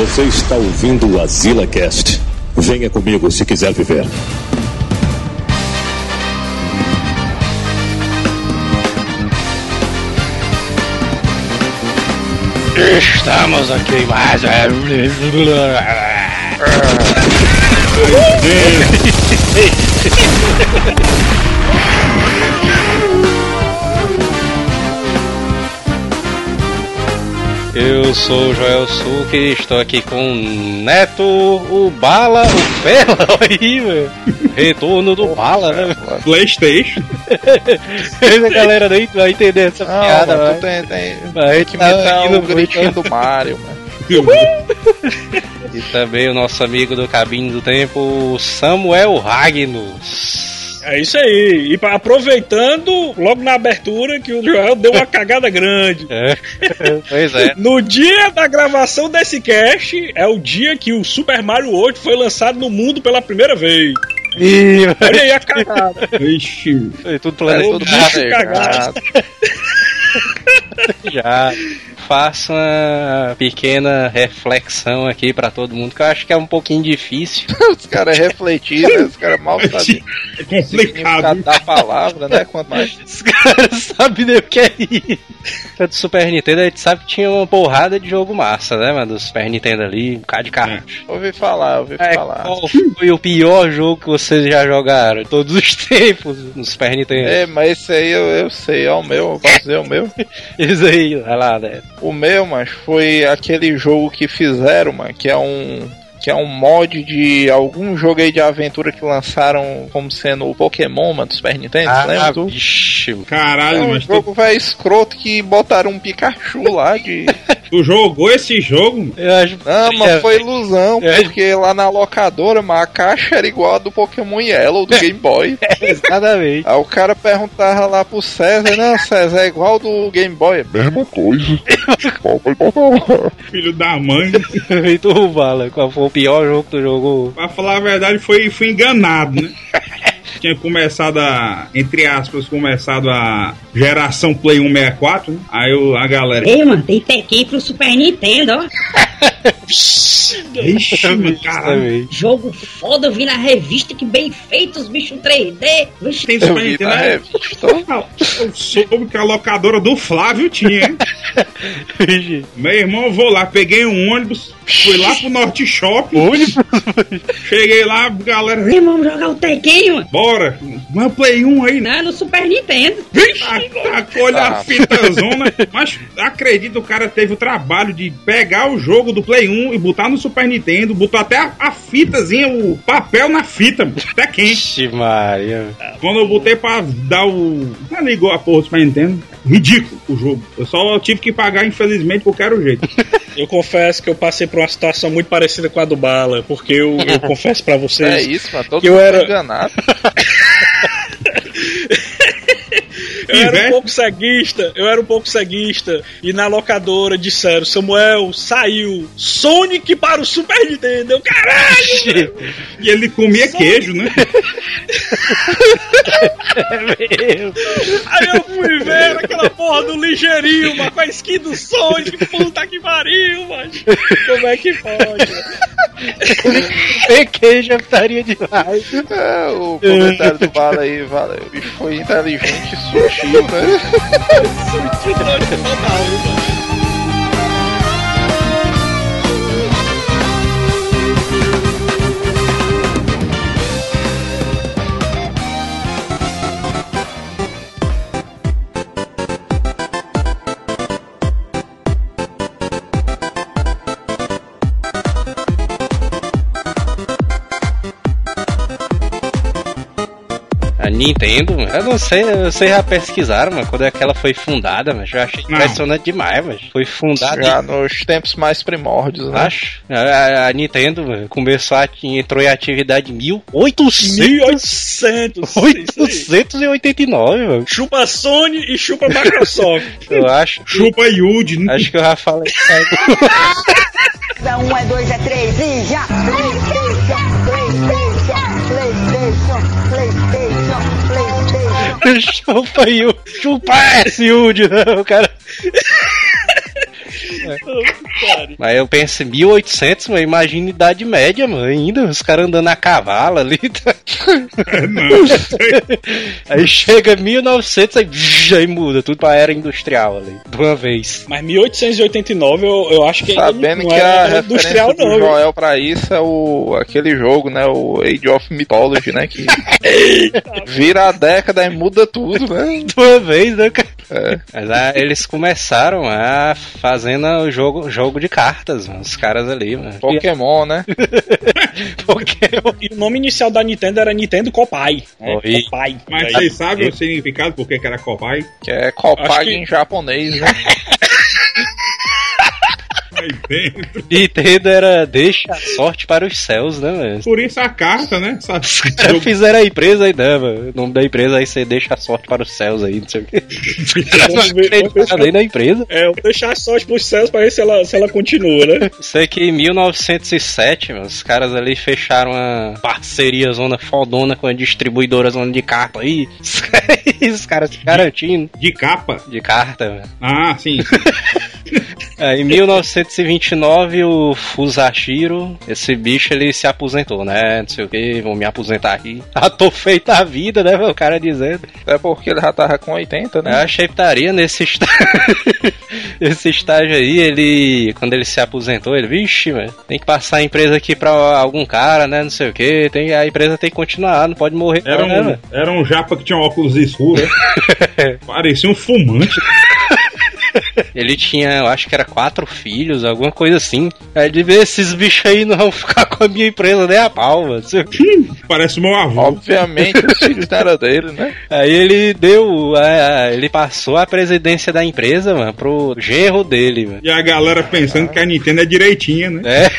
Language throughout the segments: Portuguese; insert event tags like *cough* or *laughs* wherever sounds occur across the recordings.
Você está ouvindo o Azila Cast. Venha comigo se quiser viver. Estamos aqui mais. Eu sou o Joel Suki e estou aqui com o Neto, o Bala, o Fela, *laughs* aí, velho. Retorno do Bala, né? Playstation. A galera nem vai entender essa Não, piada, mano, tu tem, tem, Vai tem que tá imitar indo o gritinho do Mario, mano. *laughs* E também o nosso amigo do Cabinho do Tempo, Samuel Ragnos. É isso aí. E aproveitando, logo na abertura, que o Joel deu uma cagada grande. É, *laughs* pois é. No dia da gravação desse cast, é o dia que o Super Mario 8 foi lançado no mundo pela primeira vez. Ih, Olha aí a cagada. Ixi. foi tudo É planejado tudo planejado. *laughs* já. Faço uma pequena reflexão aqui pra todo mundo, que eu acho que é um pouquinho difícil. *laughs* Os caras refletiram, né? Os caras mal *laughs* sabem É complicado. da palavra, né? Quanto mais. Os caras *laughs* sabem nem o que é isso. É Do Super Nintendo, a gente sabe que tinha uma porrada de jogo massa, né, mano? Do Super Nintendo ali, um bocado de carro. Ouvi falar, ouvi É, falar. qual foi o pior jogo que vocês já jogaram? Todos os tempos no Super Nintendo. É, mas esse aí eu, eu sei, ó, o meu, eu posso dizer o meu. Isso aí, vai lá, né? O meu, mas foi aquele jogo que fizeram, mano, que é um. Que é um mod de algum jogo aí de aventura que lançaram como sendo o Pokémon, mano, do Super Nintendo, Ah, lembra? tu? vixe. É Caralho, um mas tu, jogo velho escroto que botaram um Pikachu lá de. *laughs* tu jogou esse jogo? Eu acho Não, mas foi ilusão, É. porque lá na locadora, mas a caixa era igual a do Pokémon Yellow do *laughs* Game Boy. Exatamente. Aí o cara perguntava lá pro César, não, César, é igual do Game Boy. Mesma coisa. *laughs* Filho da mãe. E tu, Bala, qual foi o pior jogo que tu jogou? pra falar a verdade, foi, fui enganado, né? *laughs* Tinha começado a, entre aspas, começado a geração Play 1 64, né? Aí o- a galera. Ei, mano, tem Tekken pro Super Nintendo, ó. *laughs* *laughs* Ixi, mano, caralho. Exatamente. Jogo foda, eu vi na revista que bem feito, os bichos 3D. Vixe, Tem Eu Super Nintendo, na né? revista. Eu soube que a locadora do Flávio tinha, hein? *laughs* Meu irmão, eu vou lá, peguei um ônibus, fui lá pro Norte Shopping, *laughs* Ônibus? cheguei lá, galera, Ei, vamos jogar o Tekken, mano. bora, mas Play 1 aí? Não, no Super Nintendo. Tacou-lhe a Ah. fita zona. Mas acredito, o cara teve o trabalho de pegar o jogo do Play 1 e botar no Super Nintendo, botou até a, a fitazinha, o papel na fita, até quente. Vixe, Maria. Quando eu botei pra dar o. Não ligou a porra do Super Nintendo. Ridículo o jogo. Eu só tive que pagar, infelizmente, porque era o jeito. *laughs* Eu confesso que eu passei por uma situação muito parecida com a do Bala, porque eu, eu confesso pra É vocês. isso, mano, todo Que eu era- enganado. *laughs* Eu era um pouco ceguista, eu era um pouco ceguista. E na locadora disseram: Samuel, saiu Sonic para o Super Nintendo. Eu, caralho! E ele comia queijo, né? *laughs* Aí eu fui ver aquela porra do ligeirinho, mano, com a skin do Sonic. Puta que pariu, mano. Como é que pode? *laughs* já estaria demais. É, o comentário do Bala aí, valeu. O bicho foi inteligente e sutil, né? *laughs* Total, mano. Nintendo, eu não sei, vocês já pesquisaram, mano, quando é que ela foi fundada, mas eu achei Não. impressionante demais, mas foi fundada Já nos tempos mais primórdios, né? Acho. A, a- a Nintendo mano, começou a, entrou em atividade em 1800, 1800. isso aí. 889, mano. Chupa Sony e chupa Microsoft. *laughs* Eu acho. Chupa Yude, né? Acho que eu já falei. *laughs* Um é dois, é três e já. *laughs* Chupa o. Chupa esse Yudi, não, cara. *laughs* Mas eu penso, 1800, mano, imagina Idade Média, mano, ainda, os caras andando a cavalo ali. *laughs* Tá? aí chega 1900, aí, aí muda tudo pra era industrial ali, de uma vez. Mas 1889 eu, eu acho que ainda Sabendo não que era a referência industrial do não. Joel pra isso é o, aquele jogo, né? O Age of Mythology, né? Que *laughs* vira a década e muda tudo, né? De uma vez, né, cara? É. Mas ah, eles começaram a fazendo o jogo, jogo de cartas, mano, os caras ali, mano. Pokémon, né? *laughs* Pokémon. E o nome inicial da Nintendo era Nintendo Copai. Né? Oi. Copai. Mas Aí- vocês sabem o significado por que era cobai? Que é Acho que- em japonês, né? *laughs* Dentro. Nintendo era deixa a sorte para os céus, né, mano? Por isso a carta, né? Os caras fizeram a empresa aí, né, mano? O nome da empresa aí você deixa a sorte para os céus aí, não sei o quê. Além da empresa. É, eu deixar a sorte pros céus pra ver se ela, se ela continua, né? Sei que em 1907, mano, os caras ali fecharam uma parceria zona fodona com a distribuidora zona de carta aí. *laughs* Os caras se garantindo De capa. de carta, mano. Ah, sim. *laughs* *laughs* É, em 1929, o Fusashiro, esse bicho, ele se aposentou, né? Não sei o que, vou me aposentar aqui. *laughs* Ah, tô feita a vida, né? O cara dizendo. Até porque ele já tava com 80, Eu né? achei putaria nesse estágio. *laughs* Esse estágio aí, ele. Quando ele se aposentou, ele, vixe, mano, tem que passar a empresa aqui pra algum cara, né? Não sei o que. Tem, a empresa tem que continuar, não pode morrer. Era não, né, um, era um japa que tinha óculos escuros. né? Parecia um fumante. Ele tinha, eu acho que era quatro filhos, alguma coisa assim. Aí ele vê esses bichos aí não vão *laughs* ficar com a minha empresa nem a pau, mano. Parece meu avô. Obviamente os filhos não eram dele, né? Aí ele deu. a- ele passou a presidência da empresa, mano, pro genro dele, mano. E a galera pensando que a Nintendo é direitinha, né? É.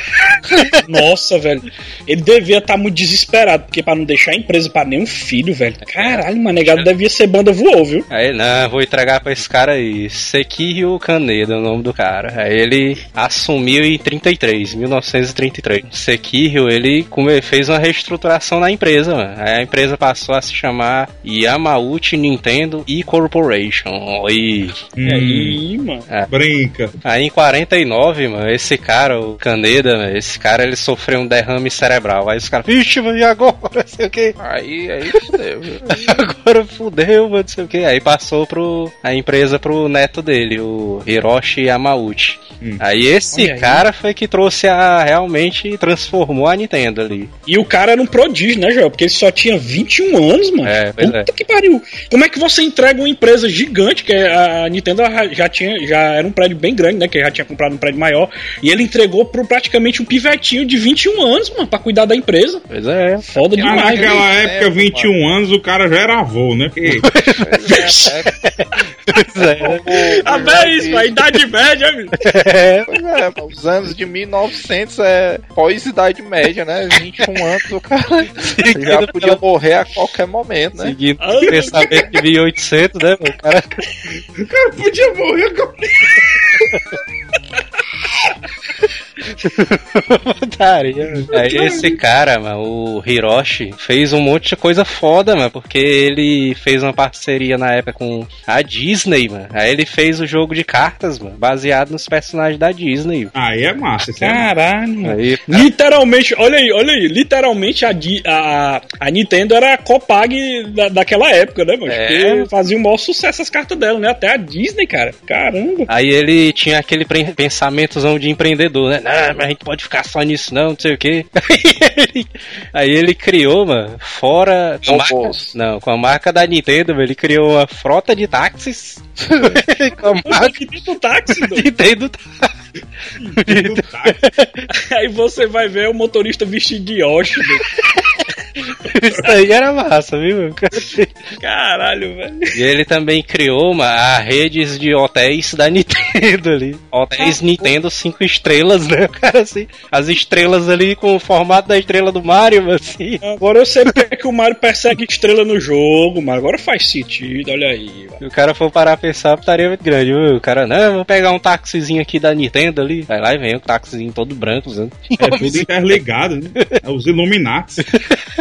Nossa, velho. Ele devia estar muito desesperado, porque pra não deixar a empresa pra nenhum filho, velho. Caralho, mano, negado devia ser banda voou, viu? Aí, não, vou entregar pra esse cara aí. Sekiro Kaneda, é o nome do cara. Aí ele assumiu em 33, 1933. Sekiro, ele come- fez uma reestruturação na empresa, mano. Aí a empresa passou a se chamar Yamauchi Nintendo E Corporation. E Hum, E aí, mano. Brinca. aí em 49, mano, esse cara, o Kaneda, mano, esse cara ele sofreu um derrame cerebral. Aí os caras, vixe, mano, e agora? *laughs* Não sei o que. Aí, aí fudeu. *laughs* Agora fudeu, mano, não sei o que. Aí passou pro, a empresa pro neto dele, o Hiroshi Yamauchi. Hum. Aí esse aí. cara foi que trouxe a. realmente transformou a Nintendo ali. E o cara era um prodígio, né, Joel? Porque ele só tinha 21 anos, mano. É, pois Puta é. que pariu. Como é que você entrega uma empresa gigante, que a Nintendo já- tinha, já era um prédio bem grande, né? Que já tinha comprado um prédio maior. E ele entregou pro praticamente um pivetinho de 21 anos, mano, pra cuidar da empresa. Pois é. Foda Ah, demais, naquela né? época, 21 anos, o cara já era avô, né? Porque Pois é. *laughs* Ah, bem isso, a idade média, *laughs* amigo. Pois é, os anos de 1900 é pós-idade média, né? 21 *laughs* anos, o cara já podia morrer a qualquer momento, né? Seguindo o pensamento de 1800, né? O cara. o cara podia morrer com... Putaria, *laughs* *laughs* mano. Aí esse cara, mano, o Hiroshi, fez um monte de coisa foda, mano, porque ele fez uma parceria na época com a Disney, mano. Aí ele fez o jogo de cartas, mano, baseado nos personagens da Disney. Aí é massa, é massa. Caralho, mano. Aí, Literalmente, olha aí, olha aí. Literalmente a, a, a Nintendo era a Copag da, daquela época, né, mano? É. Porque fazia o maior sucesso as cartas dela, né? Até a Disney, cara. Caramba. Aí ele tinha aquele pensamentozão de empreendedor, né? Não, mas a gente pode ficar só nisso, não, não sei o quê. *laughs* Aí ele, aí ele criou, mano, fora. Com a marca, não, com a marca da Nintendo, mano, ele criou uma frota de táxis. *laughs* com a marca Aqui dentro do táxi, doido. Nintendo. Do táxi. Aí você vai ver o motorista vestido de Yoshi. *laughs* Isso aí era massa, viu? Caralho, velho. E ele também criou uma, a redes de hotéis da Nintendo ali. Hotéis Nintendo 5 estrelas, né? Cara, assim, as estrelas ali com o formato da estrela do Mario, assim. Agora eu sei porque que o Mario persegue estrela no jogo, mas agora faz sentido, olha aí. Se o cara for parar a pensar, putaria muito grande, viu? O cara, não, vou pegar um táxizinho aqui da Nintendo ali. Vai lá e vem, um táxizinho todo branco, né? É tudo interligado, né? É os Illuminati. *laughs*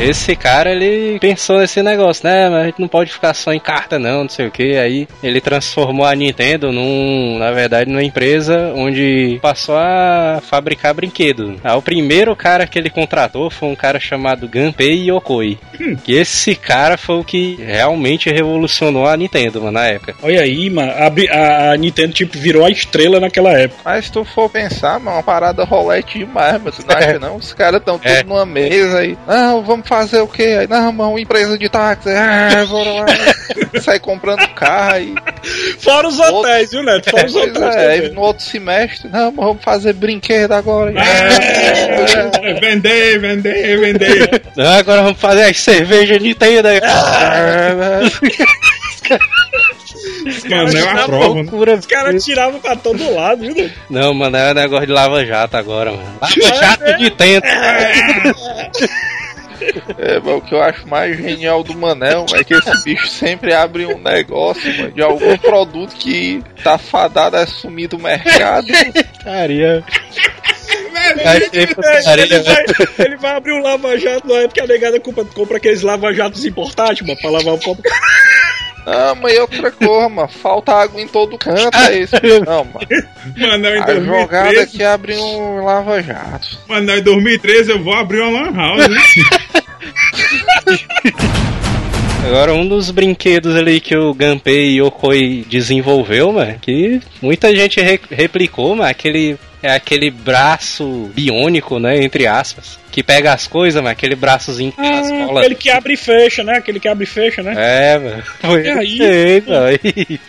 Esse cara, ele pensou nesse negócio, né? Mas a gente não pode ficar só em carta, não, não sei o que. Aí ele transformou a Nintendo num, na verdade, numa empresa onde passou a fabricar brinquedos. Ah, o primeiro cara que ele contratou foi um cara chamado Gunpei Yokoi. Que esse cara foi o que realmente revolucionou a Nintendo, mano, na época. Olha aí, mano, a, a- a Nintendo tipo virou a estrela naquela época. Mas se tu for pensar, mano, uma parada rolete demais, mas tu não *laughs* acha não? Os caras estão É. tudo numa mesa aí. Não, vamos fazer o quê? Aí, não, mano, empresa de táxi. Ah, bora lá. *laughs* Sai comprando carro aí. Fora os hotéis, viu, Neto? Fora os hotéis. é, no outro semestre, não, vamos fazer brinquedo agora. É, vender, vender, vender. Ah, agora vamos fazer as cervejas Nintendo aí. Mano, é uma prova, né? Loucura. Os caras tiravam pra todo lado, viu? Não, mano, é um negócio de lava-jato agora, mano. Lava-jato Nintendo. É, mas o que eu acho mais genial do Manel é que esse bicho sempre abre um negócio, mano, de algum produto que tá fadado a sumir do mercado. Putaria. Putaria, Ele vai, velho. ele vai abrir um lava-jato na época que a negada compra, compra aqueles lava-jatos importados, mano, pra lavar o pó. Não, mas e outra coisa, mano, falta água em todo canto, é isso. Não, mano. Mano, em A jogada 2013, aqui abre um lava-jato. mano, em 2013 eu vou abrir uma lan house, né? *laughs* Agora, um dos brinquedos ali que o Gunpei Yokoi desenvolveu, mano, que muita gente re- replicou, mano, aquele, é aquele braço biônico, né, entre aspas, que pega as coisas, mano, aquele braçozinho que tem as bolas. Aquele que abre e fecha, né? Aquele que abre e fecha, né? É, mano. *laughs* Foi aí? ele que fez, mano.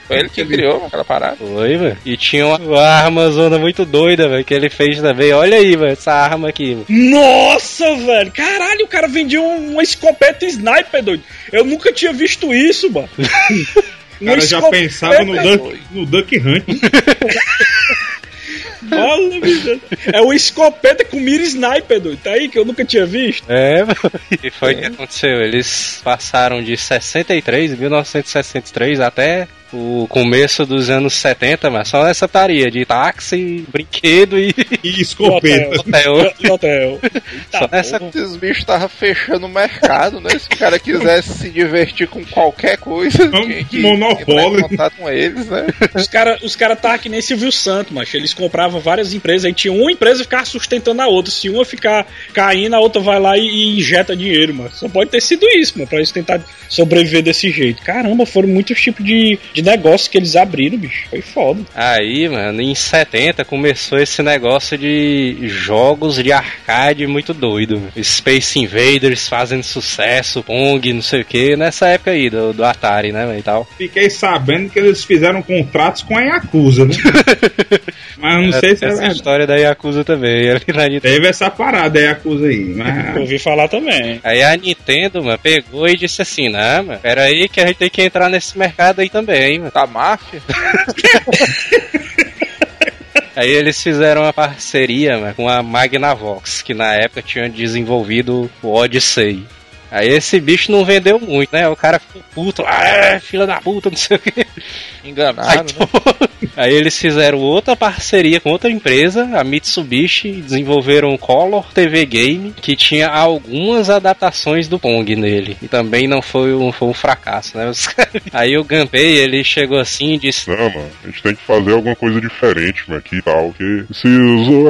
Foi ele que criou mano, aquela parada. Foi, mano. E tinha uma arma zona muito doida, velho, que ele fez também. Olha aí, mano, essa arma aqui, mano. Nossa, velho! Caralho, o cara vendia um- uma escopeta sniper, doido. Eu nunca tinha visto isso, mano. *laughs* O cara já pensava no Duck, no Duck Hunt. *laughs* Olha. É uma escopeta com mira sniper, doido. Tá aí que eu nunca tinha visto. É, mano. E foi o que aconteceu. Eles passaram de 63, 1963, até o começo dos anos 70, mas só nessa taria de táxi, brinquedo e E escopeta. hotel. Hotel. *laughs* Só nessa Esses bichos estavam fechando o mercado, né? Se o cara quisesse se divertir com qualquer coisa, É um tinha que monopólio. entrar em contato com eles, né? Os caras os cara tá que nem Silvio Santos, macho. Eles compravam várias empresas, aí tinha uma empresa ficava sustentando a outra. Se uma ficar caindo, a outra vai lá e, e injeta dinheiro, mano. Só pode ter sido isso, mano, pra eles tentar sobreviver desse jeito. Caramba, foram muitos tipos de, de negócios que eles abriram, bicho. Foi foda. Aí, mano, em 70 começou esse negócio de jogos de arcade muito doido. mano. Space Invaders fazendo sucesso, Pong, não sei o que, nessa época aí do, do Atari, né, mano, e tal. Fiquei sabendo que eles fizeram contratos com a Yakuza, né? *laughs* Mas eu não sei se é essa verdade. história da Yakuza também, *laughs* ali na Nintendo. Teve essa parada, a Yakuza aí. *laughs* Eu Mas... ouvi falar também. Aí a Nintendo, mano, pegou e disse assim, não, mano, pera aí que a gente tem que entrar nesse mercado aí também, Da máfia. *laughs* Aí eles fizeram uma parceria mano, com a Magnavox, que na época tinha desenvolvido o Odyssey. Aí esse bicho não vendeu muito, né? O cara ficou puto, ah, é, filha da puta, não sei o que. Enganaram, né? *laughs* Aí eles fizeram outra parceria com outra empresa, a Mitsubishi, e desenvolveram o Color TV Game, que tinha algumas adaptações do Pong nele. E também não foi um, foi um fracasso, né? *laughs* Aí o Gunpei, ele chegou assim e disse: Não, mano, a gente tem que fazer alguma coisa diferente, mano, aqui e tal, porque se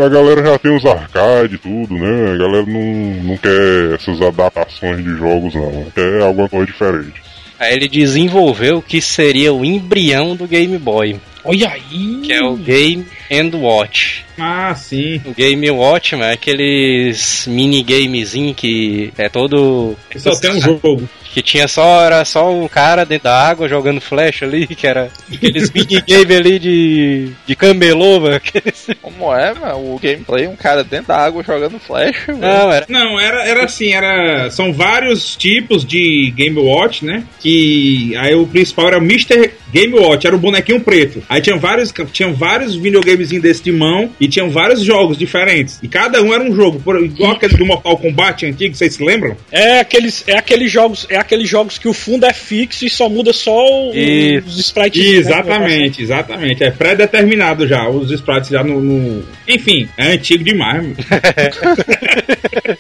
a galera já tem os arcade e tudo, né, a galera não, não quer essas adaptações de jogos, não, quer alguma coisa diferente. Aí ele desenvolveu o que seria o embrião do Game Boy, Olha aí! que é o Game and Watch. Ah, sim. O Game Watch, mano, é aqueles minigamezinho que é todo. Só tem um jogo. Que tinha só, era só um cara dentro da água jogando flecha ali, que era aqueles *laughs* minigame ali de, de camelô, mano. aqueles- Como é, mano? O gameplay, um cara dentro da água jogando flecha, velho. Não, era. Não, era, era assim, era. São vários tipos de Game Watch, né? Que. Aí o principal era o Mr. Game Watch, era o bonequinho preto. Aí tinha vários, tinha vários videogamezinhos desse de mão e tinham vários jogos diferentes. E cada um era um jogo. Por, igual aquele do Mortal Kombat antigo, vocês se lembram? É aqueles, é aqueles jogos, é aqueles jogos que o fundo é fixo e só muda só o- os sprites. né? Exatamente, exatamente. É pré-determinado já, os sprites já no, no- Enfim, é antigo demais. *laughs*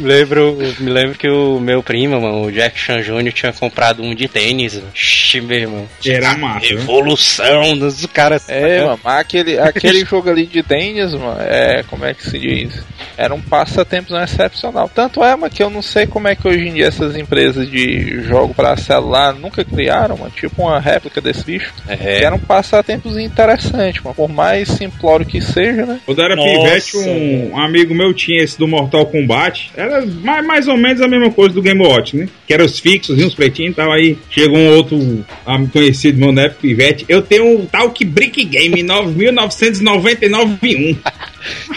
Me lembro, me lembro que o meu primo, mano, o Jack Chan Jr. tinha comprado um de tênis. mano. Ixi, meu irmão. Era massa, né? Evolução dos caras. É, mano, mas aquele, aquele jogo ali de tênis, mano, é. Como é que se diz? Era um passatempo excepcional. Tanto é, mano, que eu não sei como é que hoje em dia essas empresas de jogo pra celular nunca criaram, mano, tipo uma réplica desse bicho. É. Que era um passatempo interessante, mano. Por mais simplório que seja, né? Quando era Nossa. pivete, um, um amigo meu tinha esse do Mortal Kombat. Era mais, mais ou menos a mesma coisa do Game Watch, né? Que era os fixos, e os pretinhos e tal. Aí chegou um outro conhecido meu época, pivete. Eu tenho um tal que Brick Game *laughs* 1999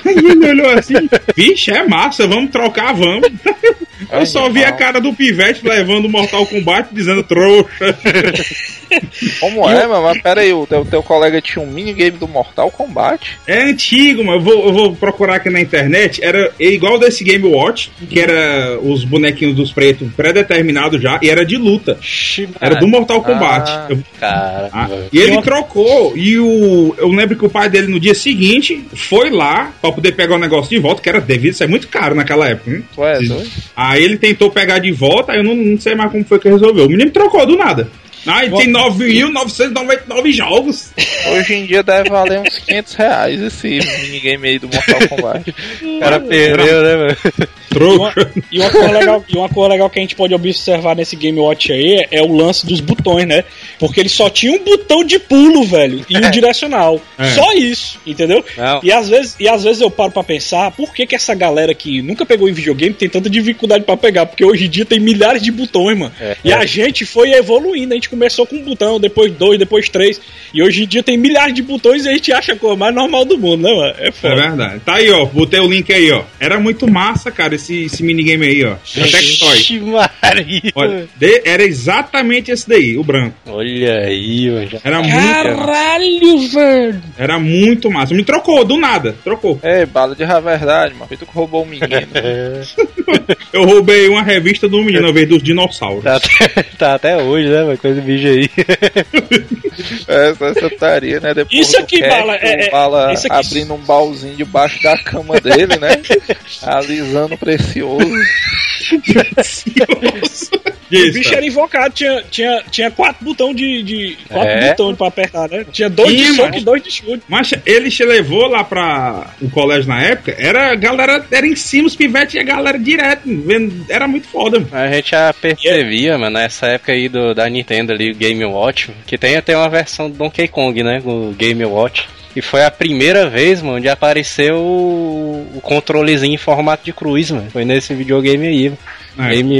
Aí ele olhou assim, vixe, é massa, vamos trocar, vamos. *laughs* Eu só vi a cara do pivete levando o Mortal Kombat dizendo trouxa. *laughs* Como é, mano? Mas pera aí, o teu, teu colega tinha um minigame do Mortal Kombat? É antigo, mas eu vou, eu vou procurar aqui na internet. Era igual desse Game Watch, que era os bonequinhos dos pretos pré-determinados já, e era de luta. Era do Mortal Kombat. Ah. Eu- Cara, Ah, e ele trocou, e o. Eu lembro que o pai dele no dia seguinte foi lá pra poder pegar o negócio de volta, que era devido ser muito caro naquela época. Hein? É doido? Aí ele tentou pegar de volta, aí eu não, não sei mais como foi que resolveu. O menino trocou do nada. Ah, e tem 9.999 jogos. Hoje em dia deve valer uns 500 reais esse *laughs* minigame aí do Mortal Kombat. *laughs* O cara perdeu, né, mano? Trouxa. E uma, coisa legal, e uma coisa legal que a gente pode observar nesse Game Watch aí é, é o lance dos botões, né? Porque ele só tinha um botão de pulo, velho, e um direcional. É. Só isso, entendeu? Não. E às, vezes, e às vezes eu paro pra pensar por que, que essa galera que nunca pegou em videogame tem tanta dificuldade pra pegar. Porque hoje em dia tem milhares de botões, mano. É. E a gente foi evoluindo. A gente começou com um botão, depois dois, depois três. E hoje em dia tem milhares de botões e a gente acha a coisa mais normal do mundo, né, mano? É É foda. verdade. Tá aí, ó. Botei o link aí, ó. Era muito massa, cara, esse, esse minigame aí, ó. Era exatamente esse daí, o branco. Olha aí, mano. Era muito, Caralho, velho! era muito massa. Me trocou, do nada. Trocou. Ei, bala de verdade, mano. Foi tu que roubou o menino. *laughs* Eu roubei uma revista do menino, ao vez dos dinossauros. Tá até, *laughs* tá até hoje, né, mano? Coisa bicho aí. *laughs* Essa, essa taria, né? Depois Isso aqui, cast, Bala, é- é- Bala isso aqui- abrindo um baúzinho debaixo da cama dele, né? Alisando o precioso. *laughs* O Isso, bicho cara. era invocado, tinha, tinha, tinha quatro botões de. de quatro É. botões pra apertar, né? Tinha dois Ih, de soco mano. e dois de chute. Mas ele te levou lá pra o colégio na época, era a galera, era em cima os pivetes e a galera direto, vendo, era muito foda, mano. A gente já percebia, mano, nessa época aí do, da Nintendo ali, o Game Watch, que tem até uma versão do Donkey Kong, né? O Game Watch. E foi a primeira vez, mano, onde apareceu o, controlezinho em formato de cruz, mano. Foi nesse videogame aí, mano.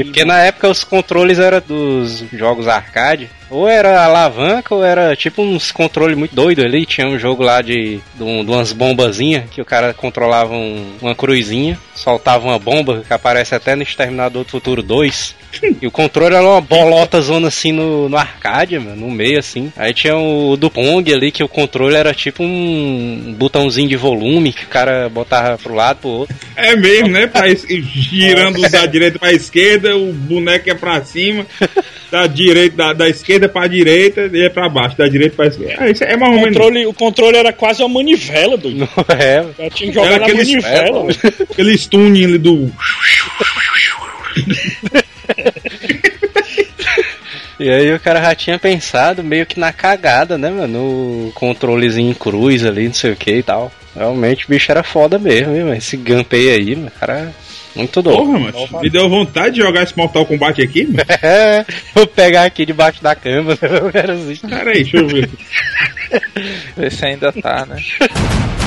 É. Porque na época os controles eram dos jogos arcade. Ou era alavanca, ou era tipo uns controles muito doidos ali. Tinha um jogo lá de, de, um- de umas bombazinhas que o cara controlava um- uma cruzinha, soltava uma bomba que aparece até no Exterminador do Futuro 2. *laughs* E o controle era uma bolota zona assim no, no arcade, mano, no meio assim. Aí tinha o do Pong ali, que o controle era tipo um botãozinho de volume que o cara botava pro lado, pro outro. É mesmo, né? Pra, *laughs* girando da direita pra esquerda, o boneco é pra cima, *laughs* da direita, da, da esquerda pra direita e é pra baixo, da direita pra esquerda. É, isso é mais O menos. controle, o controle era quase uma manivela, doido. Não é, tinha que jogar Era na aqueles- manivela. Aquele tuning ali do. E aí o cara já tinha pensado meio que na cagada, né, mano? No controlezinho em cruz ali, não sei o que e tal. Realmente o bicho era foda mesmo, viu, mano? Esse gunpei aí, mano, cara. Muito doido. Porra, mano. Me deu vontade de jogar esse Mortal Kombat aqui, mano. *laughs* Vou pegar aqui debaixo da cama, né? Eu quero assim. Pera aí, deixa eu ver. Ver se ainda tá, né? *laughs*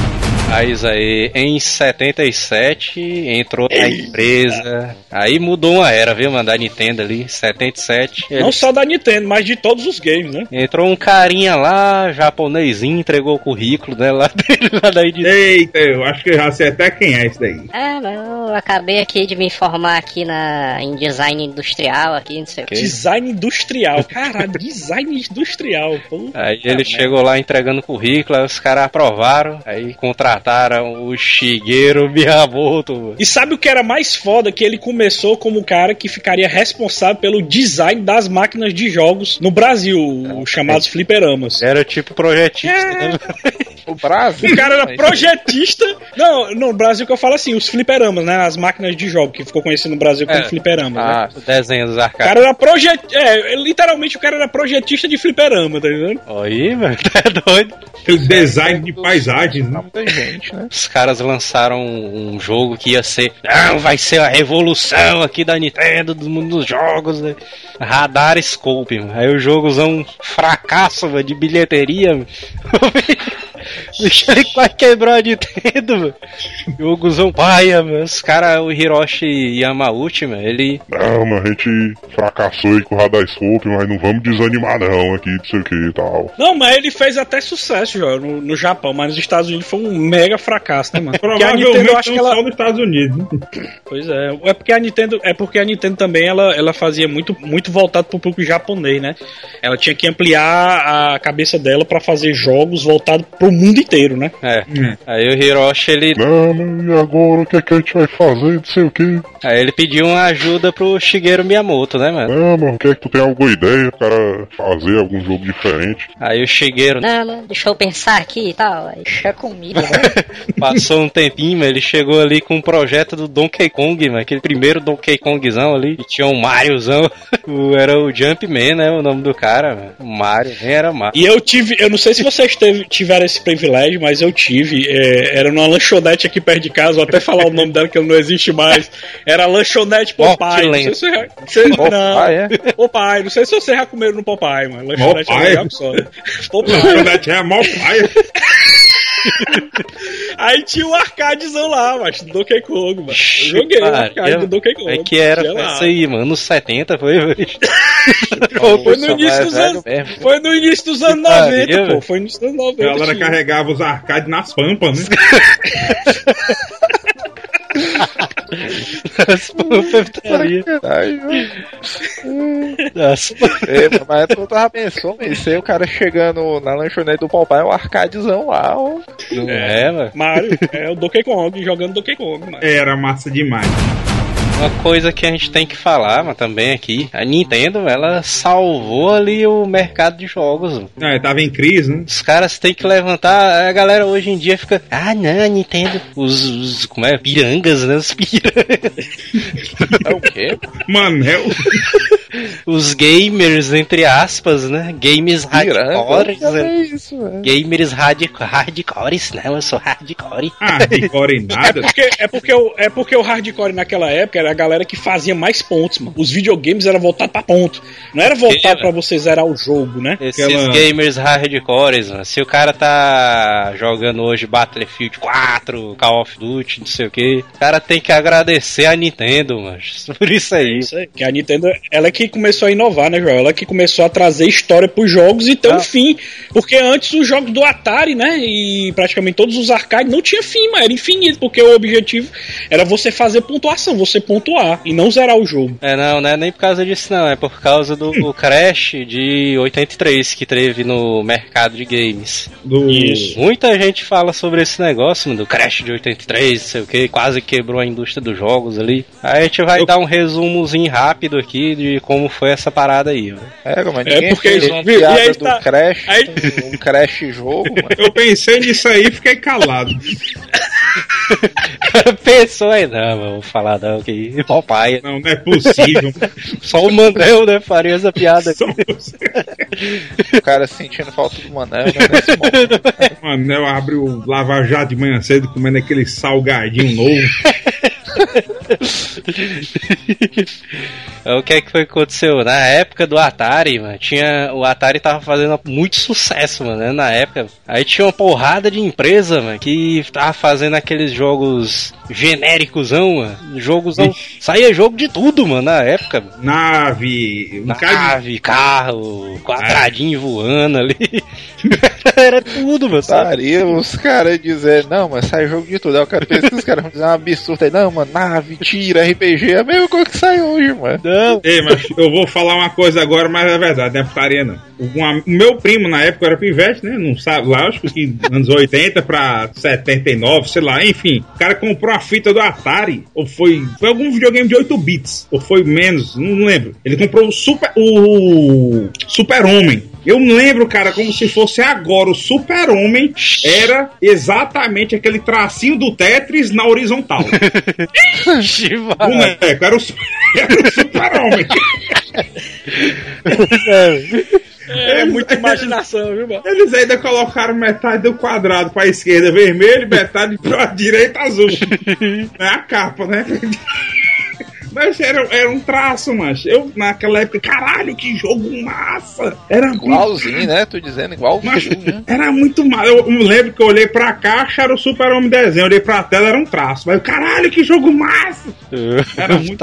Aí, aí, em 77, entrou na empresa. Aí mudou uma era, viu, mano, da Nintendo ali. 77. Não só da Nintendo, mas de todos os games, né? Entrou um carinha lá, japonesinho, entregou o currículo, né, lá *laughs* dele, lá da editora. Eita, eu acho que eu já sei até quem é esse daí. Ah, não, eu acabei aqui de me formar aqui na, em design industrial aqui, não sei o que. Design industrial. Caralho, design industrial. Puta Aí ele merda. chegou lá entregando currículo, aí os caras aprovaram, aí contrataram o Shigeru Miyamoto. E sabe o que era mais foda? Que ele começou como o cara que ficaria responsável pelo design das máquinas de jogos no Brasil, os chamados fliperamas. Era tipo projetista, né? *laughs* O Brasil. O cara era projetista. Não, no Brasil que eu falo assim, os fliperamas, né? As máquinas de jogo, que ficou conhecido no Brasil como É. fliperamas, né? Ah, O desenho dos O arcades. cara era projet... É, literalmente o cara era projetista de fliperama, tá entendendo? Aí, mano, tá doido. Aquele design de paisagens, né? muita gente, né? Os caras lançaram um, jogo que ia ser. Não, vai ser a revolução aqui da Nintendo, do mundo dos jogos. Né? Radar Scope, mano. Aí o jogo usou um fracasso mano, de bilheteria. *laughs* *laughs* ele quase quebrou a Nintendo, mano. Jogozão paia, mano. Os caras, o Hiroshi Yamauchi, mano, ele. Não, mas a gente fracassou aí com o Radarscope, mas não vamos desanimar não aqui, não sei o que e tal. Não, mas ele fez até sucesso, Joel, no, no Japão, mas nos Estados Unidos foi um mega fracasso, né, mano? Porque a Nintendo, Provavelmente eu acho que não ela. só nos Estados Unidos. né? Pois é, é porque a Nintendo, é porque a Nintendo também ela, ela fazia muito, muito voltado pro público japonês, né? Ela tinha que ampliar a cabeça dela pra fazer jogos voltados pro mundo inteiro, né? É. Aí o Hiroshi, ele. Não, mas e agora o que, é que a gente vai fazer, não sei o que. Aí ele pediu uma ajuda pro Shigeru Miyamoto, né, mano? Não, mas o que é que tu tem alguma ideia, o cara fazer algum jogo diferente? Aí o Shigeru Não, não, deixa eu pensar aqui e tal. Aí deixa comigo, né? *laughs* Passou um tempinho, mas ele chegou ali com um projeto do Donkey Kong, mano, aquele primeiro Donkey Kongzão ali, e tinha um Mariozão, *laughs* era o Jumpman, né, o nome do cara, mano. o Mario, nem era Mario. E eu tive, eu não sei se vocês teve- tiveram esse privilégio, mas eu tive. é, era numa lanchonete aqui perto de casa, vou até falar o nome dela que ela não existe mais. Era a lanchonete Popeye. Não sei se você, você- Popeye, não, é? Popeye. Não sei se vocês já comeram no Popeye, mano. Lanchonete é Popeye? legal que só. né? *laughs* Popeye. Lanchonete é paia. *laughs* Aí tinha um arcadezão lá, mas do Donkey Kong, mano. Eu joguei o Maria, arcade do Donkey Kong. É que era isso aí, mano, nos 70 foi, velho. *laughs* Foi no início dos anos. mesmo. Foi no início dos anos pariu, 90, pô. Foi no início dos anos A 90. galera tinha. carregava os arcades nas pampas, né? *laughs* As velho. As É, mas tu tava pensando, isso aí o cara chegando na lanchonete do Popeye, um arcadezão lá, ó. É, mano. Mario, é o Donkey Kong jogando Donkey Kong, mano. Era massa demais. Uma coisa que a gente tem que falar, mas também aqui, a Nintendo, ela salvou ali o mercado de jogos. É, tava em crise, né? Os caras têm que levantar, a galera hoje em dia fica, ah não, a Nintendo, os, os como é, pirangas, né, os pirangas, *laughs* É o quê? Manel. os gamers, entre aspas, né, games hardcores, né? É isso, velho. gamers hard, hardcores, não, eu sou hardcore. Ah, decore nada. Porque, é, porque o, é porque o hardcore naquela época era a galera que fazia mais pontos, mano. Os videogames eram voltados pra ponto. Não era voltado É, pra você zerar o jogo, né? Esses Aquela- gamers hardcores, mano. Se o cara tá jogando hoje Battlefield 4, Call of Duty, não sei o que, o cara tem que agradecer a Nintendo, mano. Por *laughs* isso aí. Isso aí. Que a Nintendo, ela é que começou a inovar, né, Joel? Ela é que começou a trazer história pros jogos e ter Ah. um fim. Porque antes os jogos do Atari, né, e praticamente todos os arcades não tinha fim, mas era infinito, porque o objetivo era você fazer pontuação, você pontuar e não zerar o jogo. É, não, não é nem por causa disso, não. É por causa do do *laughs* Crash de 83 que teve no mercado de games. Do... Isso. Muita gente fala sobre esse negócio, mano, do Crash de 83, não sei o que, quase quebrou a indústria dos jogos ali. Aí a gente vai Eu- dar um resumozinho rápido aqui de como foi essa parada aí, ó. É, mas É, porque- fez uma e aí piada tá- do Crash, aí- um Crash jogo, mano. Eu pensei nisso aí e fiquei calado. *laughs* Pensou aí, não, vou falar não, que papai. Não, não é possível. *laughs* Só o Mandel, né, faria essa piada. Só você. O cara sentindo falta do Manel, né, nesse momento. *laughs* Manel abre o Lava Jato de manhã cedo comendo aquele salgadinho novo. O que é que foi que aconteceu? Na época do Atari, mano, tinha. O Atari tava fazendo muito sucesso, mano, né, na época. Aí tinha uma porrada de empresa, mano, que tava fazendo aqueles jogos genéricos, mano. Jogosão. Saía jogo de tudo, mano, na época. Mano. Nave. Nave, carro, quadradinho voando ali. *laughs* *laughs* Era tudo, mano. sabe? Daria os caras dizer, não, mas sai jogo de tudo. Aí o cara pensa que os caras vão dizer um absurdo aí, não, mano, nave, tira, RPG, é a mesma coisa que sai hoje, mano. Não, Ei, mas eu vou falar uma coisa agora, mas é verdade, não é putaria não. O, o meu primo na época era pivete, né? Não sabe, lógico que anos 80 pra 79, sei lá, enfim. O cara comprou a fita do Atari, ou foi. Foi algum videogame de 8 bits, ou foi menos, não lembro. Ele comprou o Super. O. Super Homem. Eu lembro, cara, como se fosse agora. O Super-Homem era exatamente aquele tracinho do Tetris na horizontal. boneco era o, *laughs* era o Super-Homem. É, muita imaginação, viu, mano? Eles ainda colocaram metade do quadrado pra esquerda vermelho, metade pra *laughs* direita azul. É a capa, né? Mas era, era um traço, mas eu naquela época, caralho, que jogo massa! Era Igualzinho, né? Tô dizendo, igualzinho, né? Era muito mal. Eu, eu lembro que eu olhei pra caixa, era o Super Homem desenho. Eu olhei pra tela, era um traço. Mas caralho, que jogo massa! *laughs* Era muito.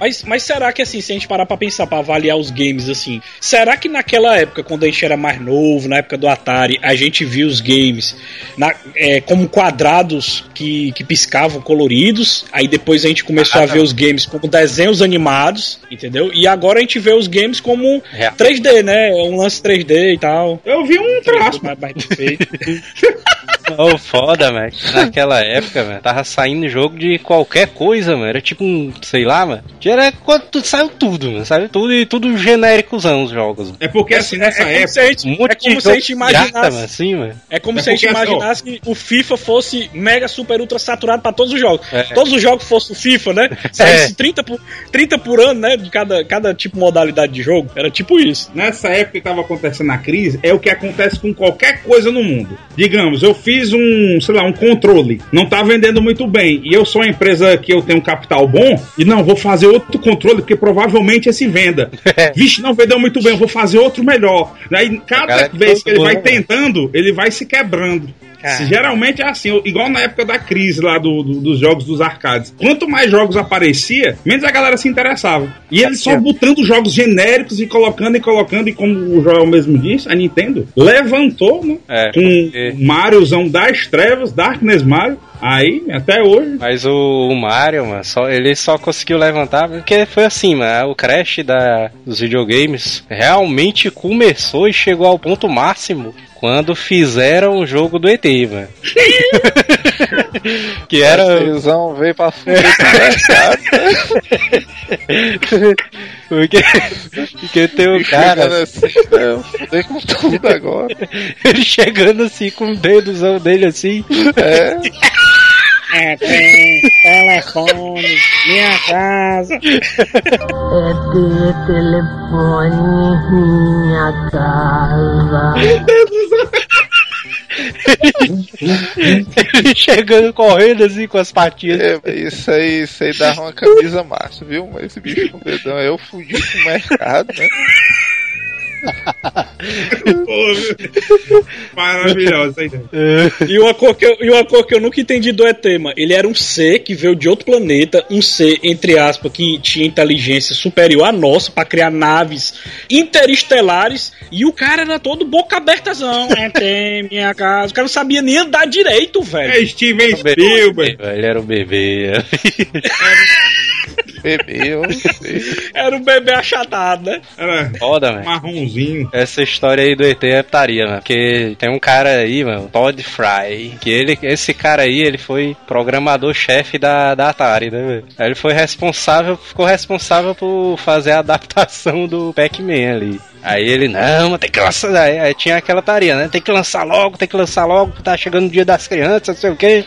Mas, mas será que assim, se a gente parar pra pensar, pra avaliar os games assim, será que naquela época, quando a gente era mais novo, na época do Atari, a gente via os games na- é, como quadrados que, que piscavam coloridos, aí depois a gente começou a ver os games como desenhos animados, entendeu? E agora a gente vê os games como Real. 3D, né? Um lance 3D e tal. Eu vi um traço. Mais, mais feito. *laughs* Ô, foda, mano. Naquela época, mano, tava saindo jogo de qualquer coisa, mano. Era tipo um, sei lá, mano. Era quando tu- saiu tudo, mano. Saiu tudo e tudo genéricozão os jogos. Mano. É porque assim, nessa é como época. se a gente, Um é como de se a gente imaginasse. mano, assim, mano. É como É se a gente assim, imaginasse que o FIFA fosse mega super ultra saturado pra todos os jogos. É. Todos os jogos fossem o FIFA, né? *laughs* Saísse 30, por, 30 por ano, né? De cada, cada tipo modalidade de jogo. Era tipo isso. Nessa época que estava acontecendo a crise, é o que acontece com qualquer coisa no mundo. Digamos, eu fiz um, sei lá, um controle, não tá vendendo muito bem, e eu sou uma empresa que eu tenho um capital bom, e não, vou fazer outro controle, porque provavelmente esse venda. *laughs* Vixe, não vendeu muito bem, eu vou fazer outro melhor. Aí, cada Cara, vez que ele vai né? tentando, ele vai se quebrando. Cara. Geralmente é assim, igual na época da crise lá do, do- dos jogos dos arcades. Quanto mais jogos aparecia, menos a galera se interessava. E eles só botando jogos genéricos e colocando e colocando, e como o Joel mesmo disse, a Nintendo levantou, né? É, com porque- Mariozão das trevas, Darkness Mario. Aí, até hoje. Mas o, o Mario, mano, só, ele só conseguiu levantar porque foi assim, mano. O crash da, dos videogames realmente começou e chegou ao ponto máximo quando fizeram o jogo do ET, mano. *laughs* que era. Vocêsão veio pra fuder *laughs* mercado. porque, porque tem o cara. Assim, eu fudei com tudo agora. *laughs* Ele chegando assim com o dedozão dele assim. É, É, tem telefone, minha casa. É ter telefone minha casa. Ele chegando correndo assim com as patinhas. é, isso aí, isso aí dava uma camisa massa, viu? Mas esse bicho com o dedão, eu fudi com o mercado, né? Maravilhosa a ideia. E uma, cor que eu, e uma cor que eu nunca entendi do ET, mano. Ele era um ser que veio de outro planeta, um ser, entre aspas, que tinha inteligência superior à nossa pra criar naves interestelares. E o cara era todo boca abertazão. *laughs* ET, minha casa. O cara não sabia nem andar direito, velho. É Steven Spielberg. Ele era o bebê. Bebê, *laughs* eu não sei. Era um bebê achatado, né? Era Foda, velho. marronzinho. Essa história aí do ET é putaria, mano. Porque tem um cara aí, mano, Todd Fry, que ele, esse cara aí, ele foi programador-chefe da, da Atari, né, velho? Aí ele foi responsável, ficou responsável por fazer a adaptação do Pac-Man ali. Aí ele, não, mas tem que lançar. Aí, aí tinha aquela taria, né? Tem que lançar logo, tem que lançar logo, tá chegando o dia das crianças, não sei o quê.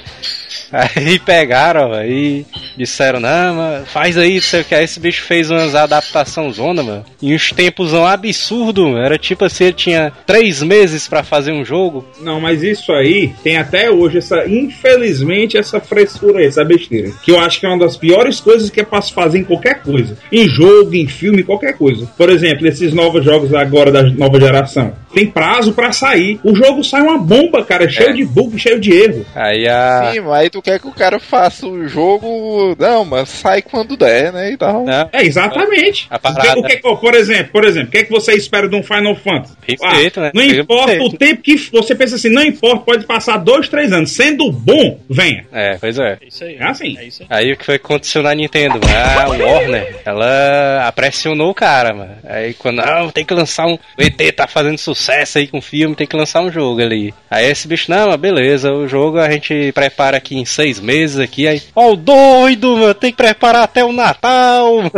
Aí pegaram, ó, aí disseram, não, mano, faz aí, não sei o que. Aí esse bicho fez umas adaptação zona, mano. Em uns tempos absurdo, mano. Era tipo assim, ele tinha três meses pra fazer um jogo. Não, mas isso aí tem até hoje essa, infelizmente, essa frescura aí, essa besteira. Que eu acho que é uma das piores coisas que é pra se fazer em qualquer coisa. Em jogo, em filme, qualquer coisa. Por exemplo, esses novos jogos agora da nova geração. Tem prazo pra sair. O jogo sai uma bomba, cara, cheio É. de bug, cheio de erro. Aí a. Sim, mas aí tu quer que o cara faça o jogo. Não, mas sai quando der, né? E tal. Não, É, exatamente. A parada- O que, o que- por exemplo, por exemplo, o que, é que você espera de um Final Fantasy? Respeito, né? Não importa respeito. o tempo que você pensa assim, não importa, pode passar dois, três anos. Sendo bom, venha. É, pois é. É isso aí. É assim. É isso aí. Aí o que foi que aconteceu na Nintendo? A Warner, ela pressionou o cara, mano. Aí quando, não, tem que lançar um. O ET tá fazendo sucesso aí com o filme, tem que lançar um jogo ali. Aí esse bicho, não, mas beleza, o jogo a gente prepara aqui em seis meses aqui. Aí, ó, o doido, mano. Tem que preparar até o Natal, *laughs* mano.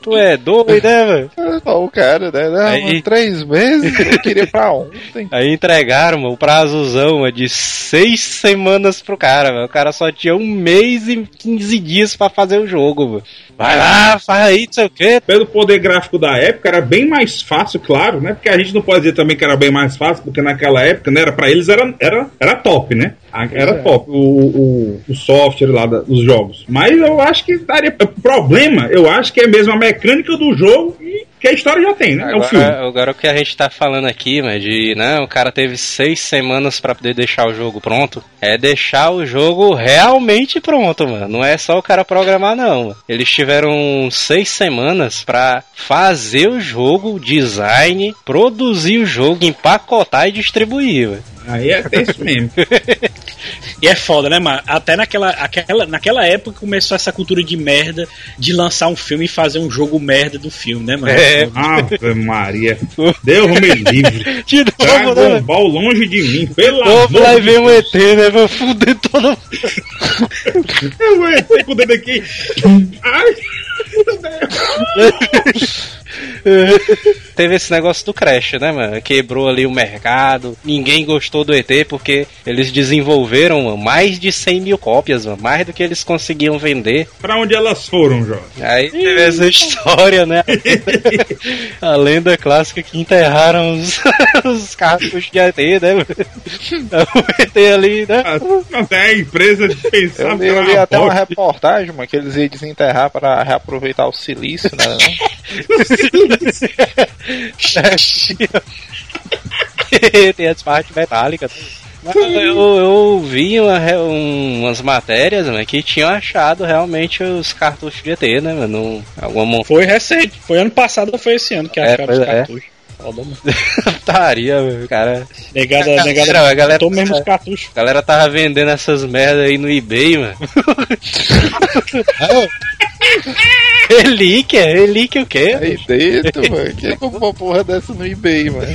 Tu é doido, né, mano? Ó, o cara, né? Não, Aí- mano, três meses, eu queria pra ontem. Aí entregaram, mano, o prazozão mano, de seis semanas pro cara, mano. O cara só tinha um mês e 15 dias pra fazer o jogo, mano. Vai lá, faz aí, não sei o quê. Pelo poder gráfico da época, era bem mais fácil, claro, né? Porque a gente não pode dizer também que era bem mais fácil, porque naquela época, né? Era, pra eles era, era, era top, né? Era top o, o, o software lá da- dos jogos. Mas eu acho que daria. O problema, eu acho que é mesmo a mecânica do jogo e que a história já tem, né? É o filme. Agora, agora o que a gente tá falando aqui, mano, de, não, o cara teve seis semanas pra poder deixar o jogo pronto, é deixar o jogo realmente pronto, mano. Não é só o cara programar, não. mano. Eles tiveram seis semanas pra fazer o jogo, design, produzir o jogo, empacotar e distribuir, mano. Aí é isso mesmo. *laughs* E é foda, né, mano? Até naquela, aquela, naquela época começou essa cultura de merda de lançar um filme e fazer um jogo merda do filme, né, mano? É. Ave Maria. Deus me livre. *laughs* De novo, né, Dragon mano? Ball longe de mim, pelo amor vai de ver um Deus. ET, né? Vai fuder todo *laughs* mundo. Eu vou ET com o dedo aqui. Ai, Deus. *laughs* Teve esse negócio do Crash, né, mano? Quebrou ali o mercado. Ninguém gostou do ET porque eles desenvolveram mano, mais de 100 mil cópias, mano, mais do que eles conseguiam vender. Pra onde elas foram, Jorge? Aí teve essa história, né? *laughs* A lenda clássica que enterraram os, *laughs* os carros de ET, né? O ET ali, né? Até a empresa pensava Eu que li, eu li até uma reportagem, mano, que eles iam desenterrar pra reaproveitar o silício, né? não? *laughs* Tem as partes metálicas. Mas Eu, eu vi uma um- umas matérias né, que tinham achado realmente os cartuchos de ET, né, mano? Alguma Foi recente, foi ano passado ou foi esse ano que É, acharam os é. cartuchos. *laughs* Putaria, meu, cara. Negada, Não, negada, a galera- botou mesmo os cartuchos. A galera tava vendendo essas merda aí no eBay, mano. *laughs* relíquia? Relíquia o quê? Aí dentro, *laughs* mano. Quem comprou uma porra dessa no eBay, mano?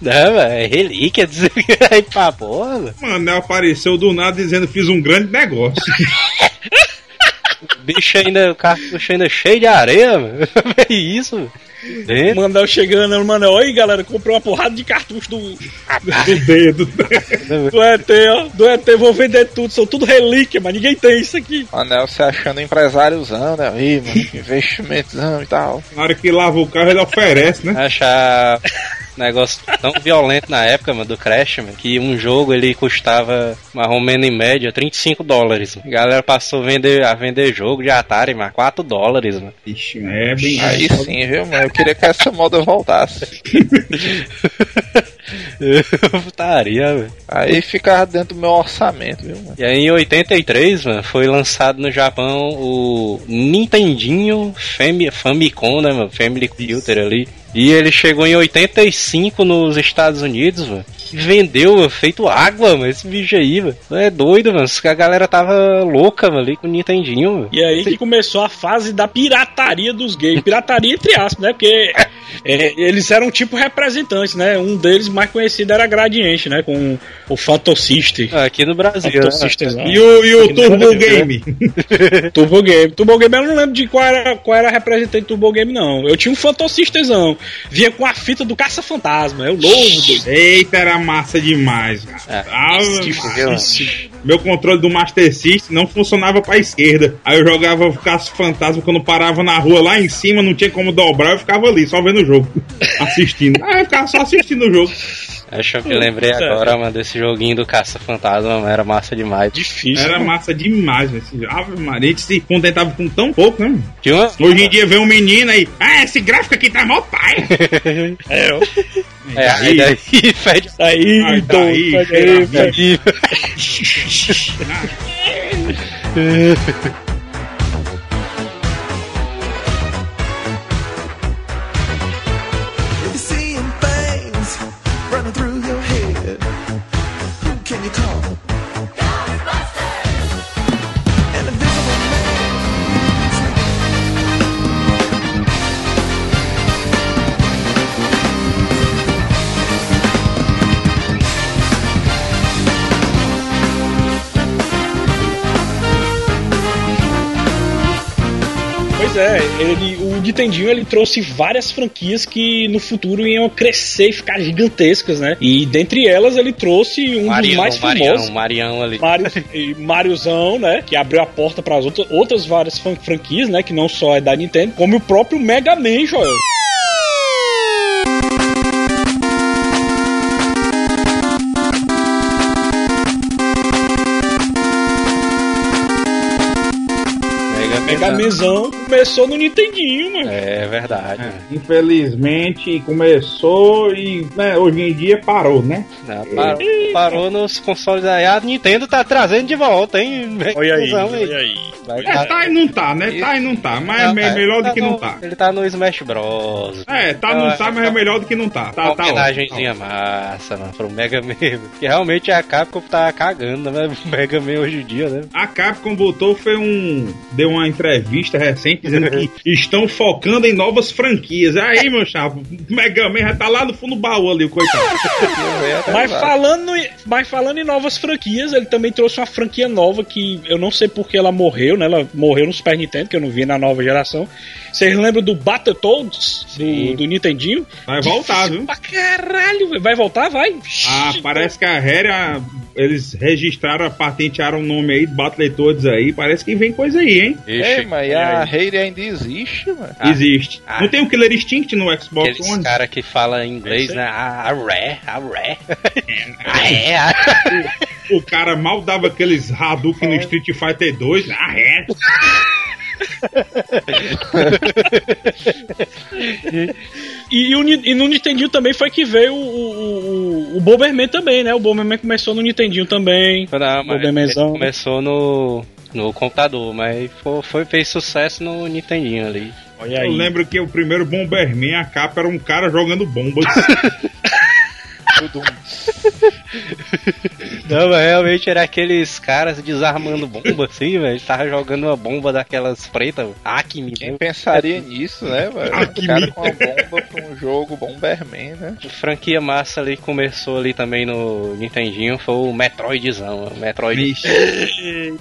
Não, mano, é relíquia. *laughs* dizer que Aí pra porra, mano. Apareceu do nada dizendo fiz um grande negócio. *laughs* O bicho ainda, o cartucho ainda cheio de areia, mano. É isso, mano. Dentro. Mandel chegando, mano. Oi, galera, comprei uma porrada de cartucho do, *laughs* do dedo. do ET, ó. Do ET, vou vender tudo. São tudo relíquia, mas ninguém tem isso aqui. O Anel se achando empresáriozão, né? Aí, mano, *laughs* investimentozão e tal. Na hora que lava o carro, ele oferece, né? Achar negócio tão violento na época, mano, do Crash, mano, que um jogo ele custava, mais ou menos em média, 35 dólares. mano. A galera passou a vender, a vender jogo de Atari, mas 4 dólares, mano. Ixi, é bem. Aí sim, viu, mano? Eu queria que essa moda voltasse. *laughs* Putaria, velho. Aí ficava dentro do meu orçamento, viu, mano? E aí em 83, mano, foi lançado no Japão o Nintendinho Fami Famicom, né, mano? Family Computer ali. E ele chegou em 85 nos Estados Unidos, mano. Vendeu, mano, feito água, mano, esse bicho aí, mano. É doido, mano. A galera tava louca, mano, ali com o Nintendinho, mano. E aí que começou a fase da pirataria dos games. Pirataria entre aspas, né? Porque é, eles eram tipo representantes, né? Um deles mais conhecido era Gradiente, né? Com o Phantom System. Aqui no Brasil, Phantom né? System. E o, e o Turbo Brasil, Game? *laughs* Turbo Game. Turbo Game eu não lembro de qual era, qual era a representante do Turbo Game, não. Eu tinha um Phantom Systemzão. Vinha com a fita do Caça-Fantasma. É o novo, doido. Eita, era massa demais, cara. É. Ave Difícil, Maria. Meu controle do Master System não funcionava pra esquerda. Aí eu jogava o Caça Fantasma quando parava na rua lá em cima, não tinha como dobrar, eu ficava ali, só vendo o jogo. *laughs* Assistindo. Ah, eu ficava só assistindo o jogo. Acho que eu lembrei Puta. agora, mano, desse joguinho do Caça-Fantasma, mano, era massa demais. Difícil. Era massa demais, velho. Esse- Ave Maria, a gente se contentava com tão pouco, né? mano? Tinha uma... Hoje em dia vem um menino aí, ah, esse gráfico aqui tá mó pai. *laughs* É, ó. É, aí daí *laughs* fede Aí, Ai, doido. daí, Aí, cheira velho. You're man. *laughs* *laughs* *laughs* ele, o Nintendinho ele trouxe várias franquias que no futuro iam crescer e ficar gigantescas, né? E dentre elas ele trouxe um dos Marião, mais Marião, famosos. Marião ali. Mario, Mariozão, né? Que abriu a porta para as outras, outras várias fran- franquias, né? Que não só é da Nintendo, como o próprio Mega Man, Joel. Manzão começou no Nintendinho, mano. É verdade. Infelizmente começou e né, hoje em dia parou, né? Não, parou, parou nos consoles aí. A Nintendo tá trazendo de volta, hein? Olha aí, olha aí. Vai- É, tá e não tá, né? Tá e não tá, mas é Não, tá- melhor do que no- não tá. Ele tá no Smash Bros. É, tá não tá, mas é melhor do que não tá. Tá, Uma tá homenagenzinha ótimo. massa, mano, pro Mega Man. Que realmente a Capcom tá cagando, né? O *laughs* Mega Man hoje em dia, né? A Capcom voltou, foi um. Deu uma entrevista recente dizendo que *laughs* estão focando em novas franquias. Aí, meu chapa, o Mega Man já tá lá no fundo do baú ali, o coitado. *laughs* Mas falando, em- mas falando em novas franquias, ele também trouxe uma franquia nova que eu não sei porque ela morreu, né? Ela morreu no Super Nintendo, que eu não vi na nova geração. Vocês lembram do Battletoads do, do Nintendinho? Vai voltar, viu? Pra caralho, vai voltar? Vai. Ah, parece que a Rare, a- eles registraram, patentearam o nome aí, Battletoads aí. Parece que vem coisa aí, hein? Ei, mas a Rare ainda existe, mano. Existe. Ah. Não tem o Killer Instinct no Xbox Aqueles One? cara que fala inglês, né? A, a ré, a ré. Ah, é, a... O cara mal dava aqueles Hadouken no Street Fighter 2. Ah, é? E, e o e no Nintendinho também foi que veio o, o, o, o Bomberman também, né? O Bomberman começou no Nintendinho também. Não, mas começou no, no computador, mas foi, foi- fez sucesso no Nintendinho ali. Olha Eu aí. lembro que o primeiro Bomberman, a capa era um cara jogando bombas. *laughs* *laughs* Não, mas realmente era aqueles caras desarmando bomba assim, velho. Tava jogando uma bomba daquelas pretas, Acme. Quem pensaria nisso, né, velho? O cara com a bomba pra um jogo Bomberman, né? Franquia massa ali começou ali também no Nintendinho foi o Metroidzão. O Metroid.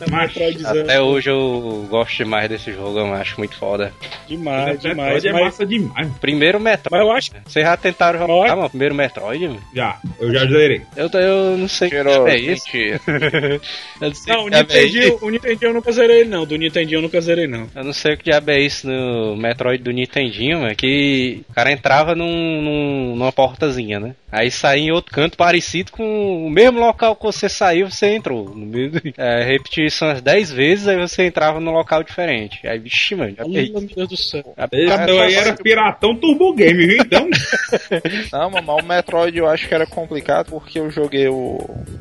Metroidzão. Até hoje eu gosto demais desse jogo, eu acho muito foda. Demais, demais. Metroid é mas- massa demais. Primeiro Metroid. Mas eu acho Vocês já tentaram jogar, mano? Primeiro Metroid? mano? Já, eu já zerei. Eu, eu não sei o que é isso. *laughs* não o é Nintendinho, o Nintendinho eu nunca zerei ele, não. Do Nintendinho eu nunca zerei, não. Eu não sei o que diabo é isso no Metroid do Nintendinho, mano. Que o cara entrava num, num- numa portazinha, né? Aí saía em outro canto parecido com o mesmo local que você saiu, você entrou. No mesmo, *laughs* é, repetir isso umas 10 vezes, aí você entrava num local diferente. Aí, vixi, mano. Já peguei. meu Deus do céu. Ah, então aí era piratão Turbo Game, viu? Então, *laughs* Não, mas o Metroid eu acho que era complicado porque eu joguei o,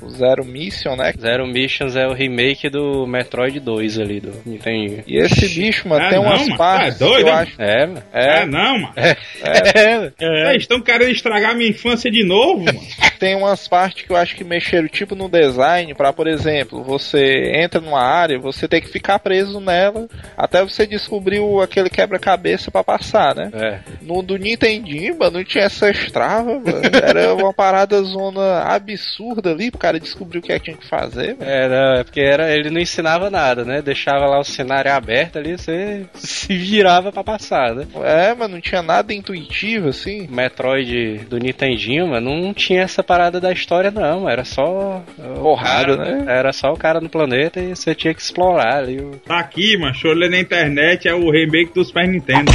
Zero Mission, né? Zero Missions é o remake do Metroid 2 ali, do Nintendinho. E esse bicho, mano, Ah, tem não, umas mano, partes tá doido, eu acho. É, mano. é, É, não, mano. *laughs* É, é. É, Eles estão querendo estragar minha infância de novo, mano. *laughs* tem umas partes que eu acho que mexeram tipo no design pra, por exemplo, você entra numa área, você tem que ficar preso nela até você descobrir o- aquele quebra-cabeça pra passar, né? é. No do Nintendinho, mano, não tinha essa estrava, mano. Era uma parada zona absurda ali pro cara descobrir o que é que tinha que fazer. É, não, é porque era, ele não ensinava nada, né? Deixava lá o cenário aberto ali, você *laughs* se virava pra passar, né? É, mas não tinha nada intuitivo, assim. Metroid do Nintendinho, mano, não tinha essa parada da história, não. Era só. o Porrada, cara, né? Era só o cara no planeta e você tinha que explorar ali o. Tá aqui, mano. Deixa eu ler na internet, é o remake do Super Nintendo.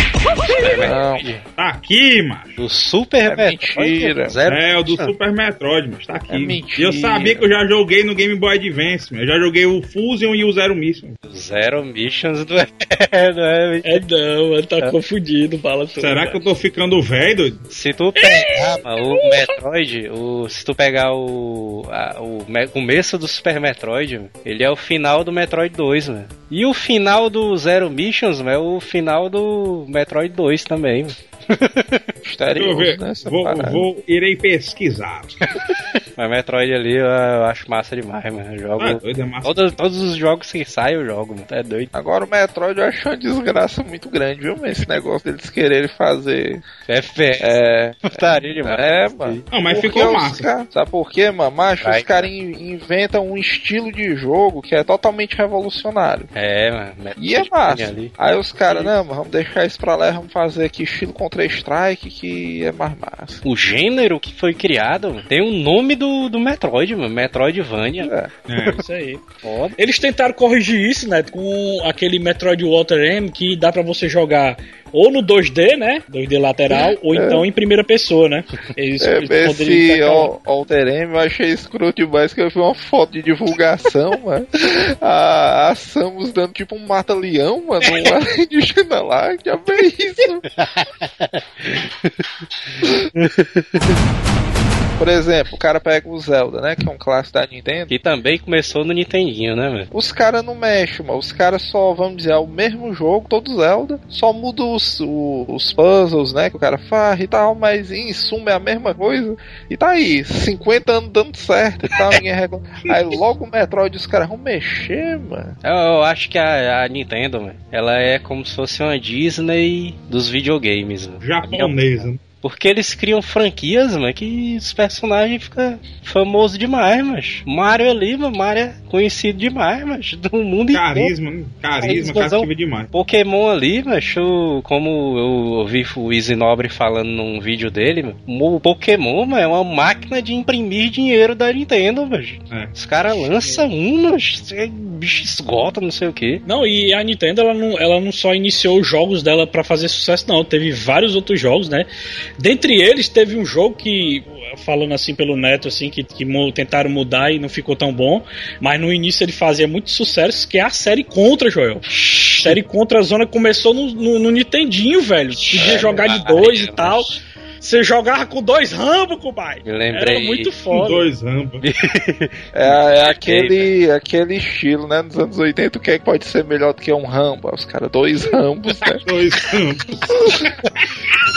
Não, Tá aqui, mano. Do Super É Metroid. mentira. Zero. É, o do Super Metroid, mas tá aqui. É E mentira. eu sabia que eu já joguei no Game Boy Advance, mano. Eu já joguei o Fusion e o Zero Mission. Zero Missions do. *laughs* É, não é, é não, ele tá confundido, fala tudo. Será que eu tô ficando velho, doido? Se tu pegar mano, o Metroid, o, se tu pegar o, a- o me- começo do Super Metroid, ele é o final do Metroid 2, mano. E o final do Zero Missions é o final do Metroid 2 também. mano. *laughs* Deixa eu misterioso ver. nessa Vou, parada. vou, irei pesquisar. *laughs* Mas Metroid ali eu, acho massa demais, mano. Eu jogo. Ah, doido, é massa. todos, todos os jogos que saem eu jogo, mano. É doido. Agora o Metroid eu acho uma desgraça muito grande, viu? Mas esse negócio deles quererem fazer. FPS. É. Putaria demais. É, mano. Não, mas Porque ficou massa. ca- Sabe por quê, mano? Macho, Vai, os caras in- inventam um estilo de jogo que é totalmente revolucionário. É, mano. E é Metroid massa. ali. Aí os caras, não, mas vamos deixar isso pra lá e vamos fazer aqui estilo Counter-Strike que é mais massa. O gênero que foi criado tem o nome do, do Metroid, mano. Metroidvania. É. É. Isso aí. Foda. Eles tentaram corrigir isso, né? Com aquele Metroid Water M que dá pra você jogar ou no 2D, né? 2D lateral, ou então em primeira pessoa, né? Eles, É, eles poderiam esse Alter M eu achei escroto demais que eu vi uma foto de divulgação, *laughs* mano. A, a Samus dando tipo um mata-leão, mano, um alienígena lá, que é isso. *laughs* Por exemplo, o cara pega o Zelda, né? Que é um clássico da Nintendo. Que também começou no Nintendinho, né, mano? Os caras não mexem, mano. Os caras só, vamos dizer, é o mesmo jogo, todo Zelda. Só muda o- os puzzles, né? Que o cara faz e tal, mas em suma é a mesma coisa. E tá aí, 50 anos dando certo e tal, ninguém reclama. Aí logo o Metroid os caras vão mexer, mano. Eu, eu acho que a, a Nintendo, mano, ela é como se fosse uma Disney dos videogames, mano. Japonesa. né? Porque eles criam franquias, mano, que os personagens ficam famosos demais, mas Mario ali, mano, Mario é conhecido demais, mas do mundo inteiro. Carisma, né? Carisma, demais. Pokémon ali, macho, como eu ouvi o Easy Nobre falando num vídeo dele, mano, o Pokémon mano, é uma máquina de imprimir dinheiro da Nintendo, macho. É. Os caras lançam um, macho, o bicho esgota, não sei o que. Não, e a Nintendo ela não, ela não só iniciou os jogos dela pra fazer sucesso, não. Teve vários outros jogos, né? Dentre eles, teve um jogo que, falando assim pelo neto, assim, que, que tentaram mudar e não ficou tão bom. Mas no início ele fazia muito sucesso, que é a série Contra, Joel. série Contra a Zona começou no, no, no Nintendinho, velho. Podia jogar de dois e tal. Você jogava com dois Rambo, compadre. Eu lembrei. Era muito Com foda. dois ramos. *laughs* É, é aquele, aquele estilo, né? Nos anos 80, o que é que pode ser melhor do que um Rambo? Os caras, dois Rambos, né? *laughs* Dois ramos.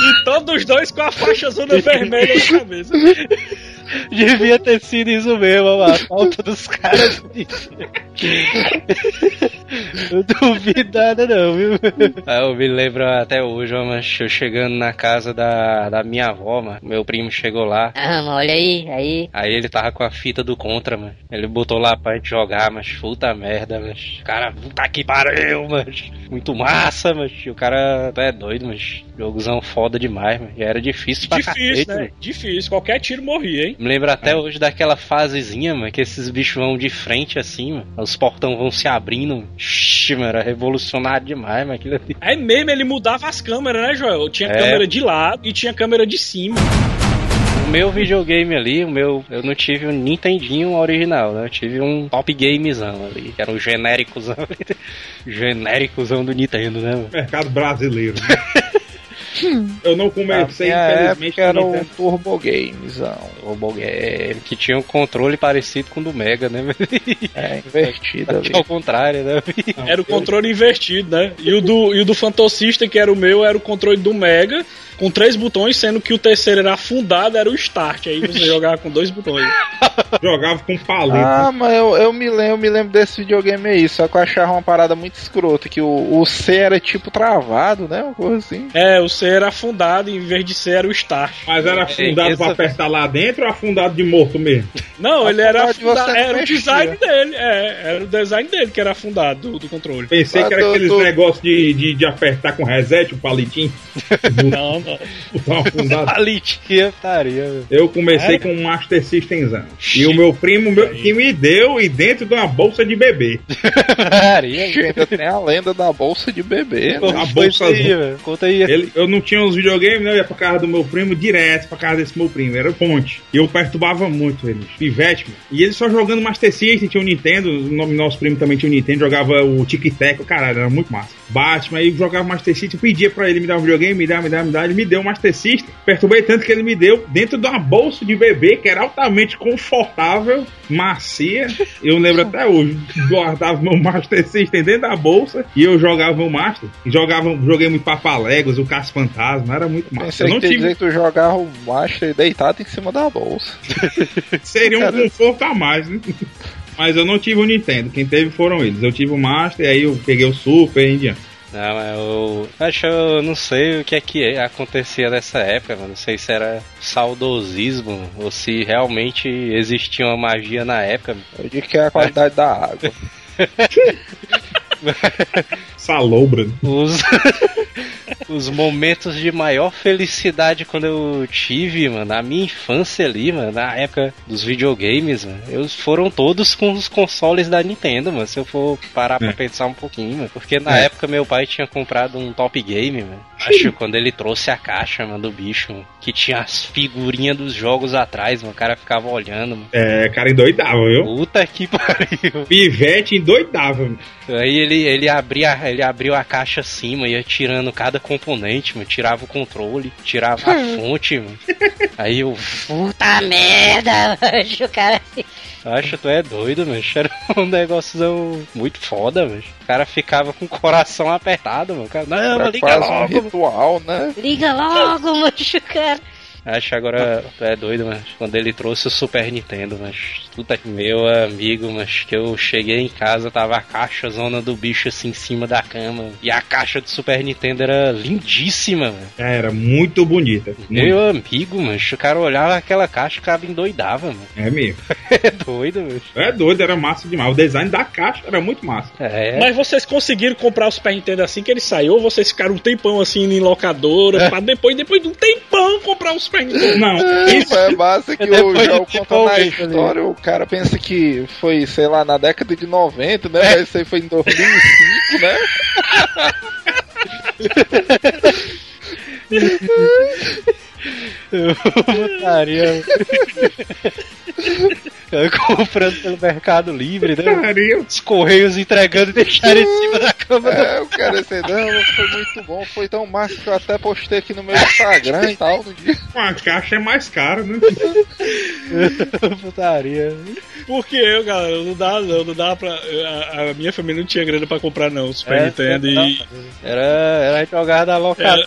E todos os dois com a faixa zona vermelha na cabeça. *laughs* *laughs* Devia ter sido isso mesmo, mano. A falta dos caras. *laughs* Eu duvido nada, não, viu? Ah, eu me lembro até hoje, ó, mas eu chegando na casa da, da minha avó, mano. Meu primo chegou lá. Ah, mano, olha aí, aí. Aí ele tava com a fita do Contra, mano. Ele botou lá pra gente jogar, mas puta merda, mas. Cara, puta que pariu, mas. Muito massa, mas. O cara é doido, mas. Jogozão foda demais, mas. Já era difícil pra Difícil, cacete, né? mano. Difícil. Qualquer tiro morria, hein? Me lembro até hoje daquela fasezinha, mano, que esses bichos vão de frente assim, mano. Os portão vão se abrindo. Ixi, mano, era revolucionário demais, mano. Aquilo ali. É mesmo, ele mudava as câmeras, né, Joel? Tinha É. câmera de lado e tinha câmera de cima. O meu videogame ali, o meu. Eu não tive um Nintendinho original, né? Eu tive um Top Gamezão ali, que era um genéricozão. *laughs* genéricozão do Nintendo, né, mano? Mercado brasileiro. né? *laughs* Eu não Na comecei, minha infelizmente, época era um Nintendo. Turbo Gamezão. O Game, que tinha um controle parecido com o do Mega, né? É, *laughs* invertido ali. Ao contrário, né? Não, Era o eu- controle invertido, né? E o do, e o do Fantocista, que era o meu, era o controle do Mega, com três botões, sendo que o terceiro era afundado, era o Start. Aí você *laughs* jogava com dois botões. Jogava com palito. Ah, mas eu, eu, me lembro, eu me lembro desse videogame aí, só que eu achava uma parada muito escrota, que o, o C era tipo travado, né? Uma coisa assim. É, o C era afundado, em vez de C era o Start. Mas era afundado essa- pra apertar lá dentro ou afundado de morto mesmo? Não, ele era Afundado era o design dele, é, era o design dele que era afundado, do, do controle. Pensei Ah, que era tô- aqueles tô- negócios de, de, de apertar com reset, o palitinho. *laughs* Não, não. Afundado. Palitinha, taria, meu. Eu comecei É? com um Master Systemzão. E o meu primo meu, que me deu e dentro de uma bolsa de bebê. Taria, tem a lenda da bolsa de bebê. né? A bolsa aí? Conta aí. Ele, eu não tinha os videogames, né? Eu ia pra casa do meu primo direto pra casa desse meu primo. Era ponte. E eu perturbava muito ele, pivete, mano. E ele só jogando Master System, tinha o Nintendo, o nome- nosso primo também tinha o Nintendo, jogava o Tic Tac, caralho, era muito massa. Batman, aí jogava Master System, pedia pra ele me dar um videogame, me dá, me dá, me dá. Ele me deu o Master System, perturbei tanto que ele me deu dentro de uma bolsa de bebê que era altamente confortável, macia. Eu lembro até hoje, guardava meu Master System dentro da bolsa e eu jogava o Master. E jogava, joguei muito Papaléguas, o Caça Fantasma, era muito massa. Pensei Eu não que tive, dizer que tu jogava o Master deitado em cima da bolsa. *laughs* seria um conforto a mais, né? *laughs* Mas eu não tive o Nintendo, quem teve foram eles. Eu tive o Master, aí eu peguei o Super e em diante. Não, eu acho eu não sei o que é que acontecia nessa época, mano. Não sei se era saudosismo ou se realmente existia uma magia na época. Eu digo que é a qualidade da água. *laughs* *laughs* Salobra. Os, *laughs* os momentos de maior felicidade quando eu tive, mano, na minha infância ali, mano, na época dos videogames, mano, eu, foram todos com os consoles da Nintendo, mano, se eu for parar pra É. pensar um pouquinho, mano. Porque na É. época meu pai tinha comprado um Top Game, mano. Acho quando ele trouxe a caixa, mano, do bicho, mano, que tinha as figurinhas dos jogos atrás, mano, o cara ficava olhando, mano. É, cara endoidava, viu? Puta que *laughs* pariu. Pivete endoidava. Aí ele, ele, abria, ele abriu a caixa assim, mano, ia tirando cada componente, mano, tirava o controle, tirava a fonte, mano. Aí eu, Puta merda, *laughs* mancho, cara. Acho tu é doido, mano. Era *laughs* um negócio muito foda, mano. O cara ficava com o coração apertado, mano. O Cara, não, Era liga quase um logo. mano. ritual, né? Liga logo, *laughs* mancho, cara. Acho agora tu é doido, mas quando ele trouxe o Super Nintendo, mas puta que meu amigo, mas que eu cheguei em casa, tava a caixa zona do bicho assim em cima da cama. E a caixa do Super Nintendo era lindíssima, mano. É, Era muito bonita. Muito. Meu amigo, mano, o cara olhava aquela caixa e o cara endoidava, mano. É mesmo. *laughs* É doido, mano. É doido, era massa demais. O design da caixa era muito massa. É. Mas vocês conseguiram comprar o Super Nintendo assim que ele saiu? Ou vocês ficaram um tempão assim em locadora, pra depois, depois de um tempão comprar o Super Nintendo? Não, Isso é massa que o Depois jogo de contando a desenvolver, história, o cara pensa que foi, sei lá, na década de 90, né? Mas Isso aí foi em 2005, né? *laughs* Putaria. Eu comprando pelo Mercado Livre, né? Pariu. Os correios entregando e deixaram em cima da cama. É, o cara disse, não, foi muito bom, foi tão massa que eu até postei aqui no meu Instagram e tal, no dia. a caixa é mais cara, né? *laughs* Putaria. Porque eu, galera, não dá não, não dá pra. A, a minha família não tinha grana pra comprar não, Super É, Nintendo e. Era, era jogar da locadora.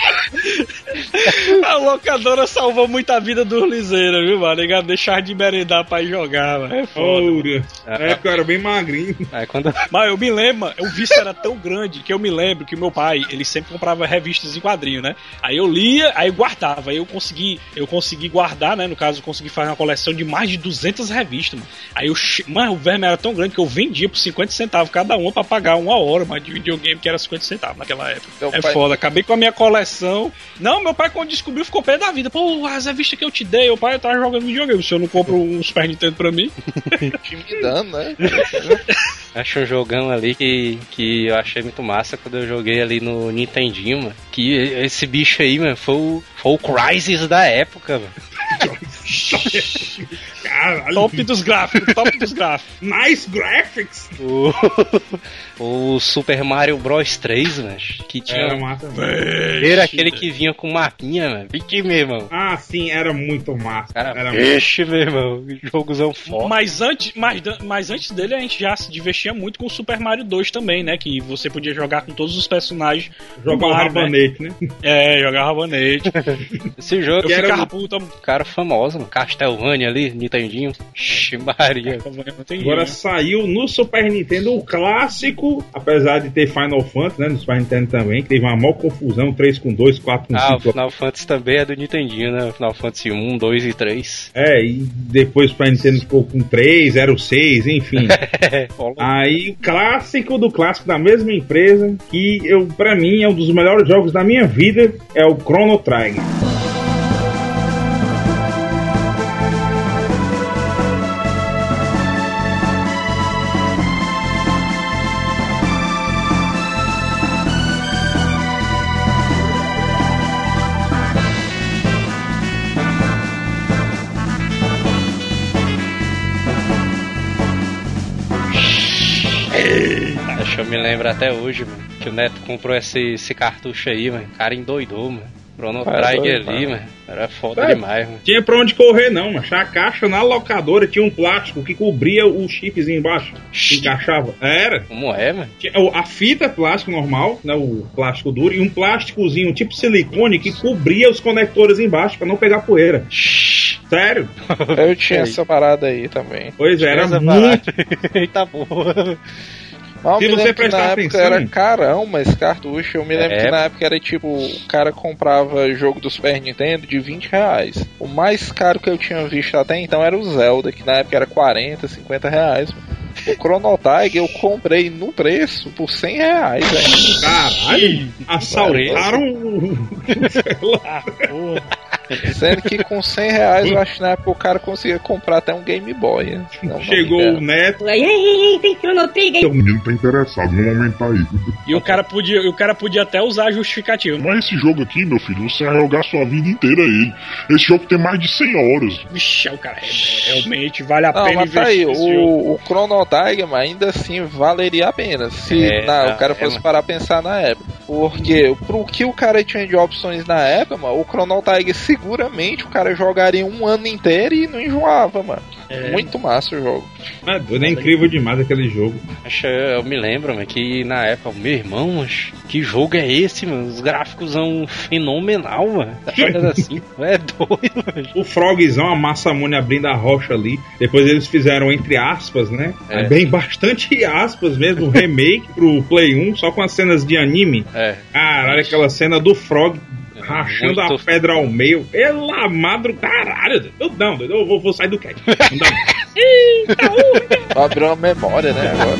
*laughs* A locadora salvou muita vida dos liseiros, viu, mano? Negado deixar de merendar pra ir jogar, mano. É foda. Na época eu era bem magrinho. Aí quando Mas eu me lembro, o vício era tão grande que eu me lembro que meu pai, ele sempre comprava revistas em quadrinho, né? Aí eu lia, aí guardava. Aí eu consegui, eu consegui guardar, né? No caso, eu consegui fazer uma coleção de mais de 200 revistas, mano. Aí eu, mano, o verme era tão grande que eu vendia por 50 centavos cada uma pra pagar uma hora, mas de videogame que era 50 centavos naquela época. Teu é pai- foda, acabei com a minha coleção. Não, meu pai quando descobriu ficou pé da vida. Pô, as revistas que eu te dei, o pai eu tava jogando videogame. O senhor não compra um Super Nintendo pra mim? *laughs* Intimidando, né? *laughs* Acho um jogão ali que, que eu achei muito massa quando eu joguei ali no Nintendinho, mano. Que esse bicho aí, mano, foi o, foi o Crysis da época, mano. *laughs* Caralho. Top dos gráficos, top dos gráficos. *laughs* Nice graphics. O, o Super Mario Bros 3, mano. Que tinha. Era massa. mesmo. Era aquele que vinha com mapinha, mano. Vixe, meu irmão. Ah, sim, era muito massa. Cara, era vixe, meu irmão. Jogozão foda. Mas antes, mas, mas antes dele a gente já se divertia muito com o Super Mario 2 também, né? Que você podia jogar com todos os personagens. do Jogar o Mario, né? rabanete, né? É, jogar rabanete. *laughs* Esse jogo Eu era ficava um- puta. cara famoso, mano. Castlevania ali, Nintendinho. Ixi, Maria. *laughs* Não tem Agora jeito, saiu no Super Nintendo o clássico, apesar de ter Final Fantasy, né? No Super Nintendo também, que teve uma maior confusão, 3 com 2, 4 com Ah, o 5. Final Fantasy também é do Nintendinho, né? O Final Fantasy 1, 2 e 3. É, e depois o Super Nintendo ficou com 3, 0, 6, enfim. *laughs* Aí, clássico do clássico da mesma empresa, que eu, pra mim é um dos melhores jogos da minha vida, é o Chrono Trigger. Lembro até hoje, mano, que o Neto comprou esse, esse cartucho aí, mano. O cara endoidou, mano. Chrono É Trigger doido, ali, mano. mano. Era foda É. demais, mano. Tinha pra onde correr, não, mas a caixa na locadora tinha um plástico que cobria o chipzinho embaixo. Que encaixava. Era. Como é, mano? A fita é plástico normal, né? O plástico duro, e um plásticozinho tipo silicone que cobria os conectores embaixo pra não pegar poeira. Sério? Eu tinha essa parada aí também. Pois é, era muito. Eita porra. *laughs* Mas eu Se me você lembro que prestar na época atenção- era carão, mas cartucho. Eu me lembro É. que na época era tipo, o cara comprava jogo do Super Nintendo de 20 reais. O mais caro que eu tinha visto até então era o Zelda, que na época era 40, 50 reais. O Chrono Tiger eu comprei no preço por 100 reais, velho. Caralho! Assaltaram o *laughs* celular. Sendo que com 100 reais eu acho que na época o cara conseguia comprar até um Game Boy. né? Não, não Chegou me o neto. Ei, ei, ei, tem Chrono Trigger. O menino tá interessado, vamos aumentar aí. E o cara podia, o cara podia até usar a justificativa. Mas esse jogo aqui, meu filho, você vai jogar sua vida inteira ele. Esse jogo tem mais de 100 horas. Vixe, o cara é- realmente vale a Não, pena mas tá aí, investir o, o Chrono Tiger, mas ainda assim valeria a pena se É, na- não, o cara é, fosse mano. parar a pensar na época. Porque pro que o cara tinha de opções na época, mano, o Chrono Tiger seguramente o cara jogaria um ano inteiro e não enjoava, mano. É. Muito massa o jogo. É doido, é incrível demais aquele jogo. Acho, eu me lembro, mano, que na época, meu irmão, mas que jogo é esse, mano? Os gráficos são fenomenal, mano. *laughs* Tá assim, é doido, mano. O Frogzão, a Massamune abrindo a rocha ali. Depois eles fizeram, entre aspas, né? É. Bem bastante *laughs* aspas mesmo, um remake pro Play 1, só com as cenas de anime. É, Caralho, aquela cena do Frog rachando muito- a pedra ao meio. Pela madro, caralho. Eu não, eu vou, vou sair do cat. Não dá mais. Abriu uma memória, né, agora.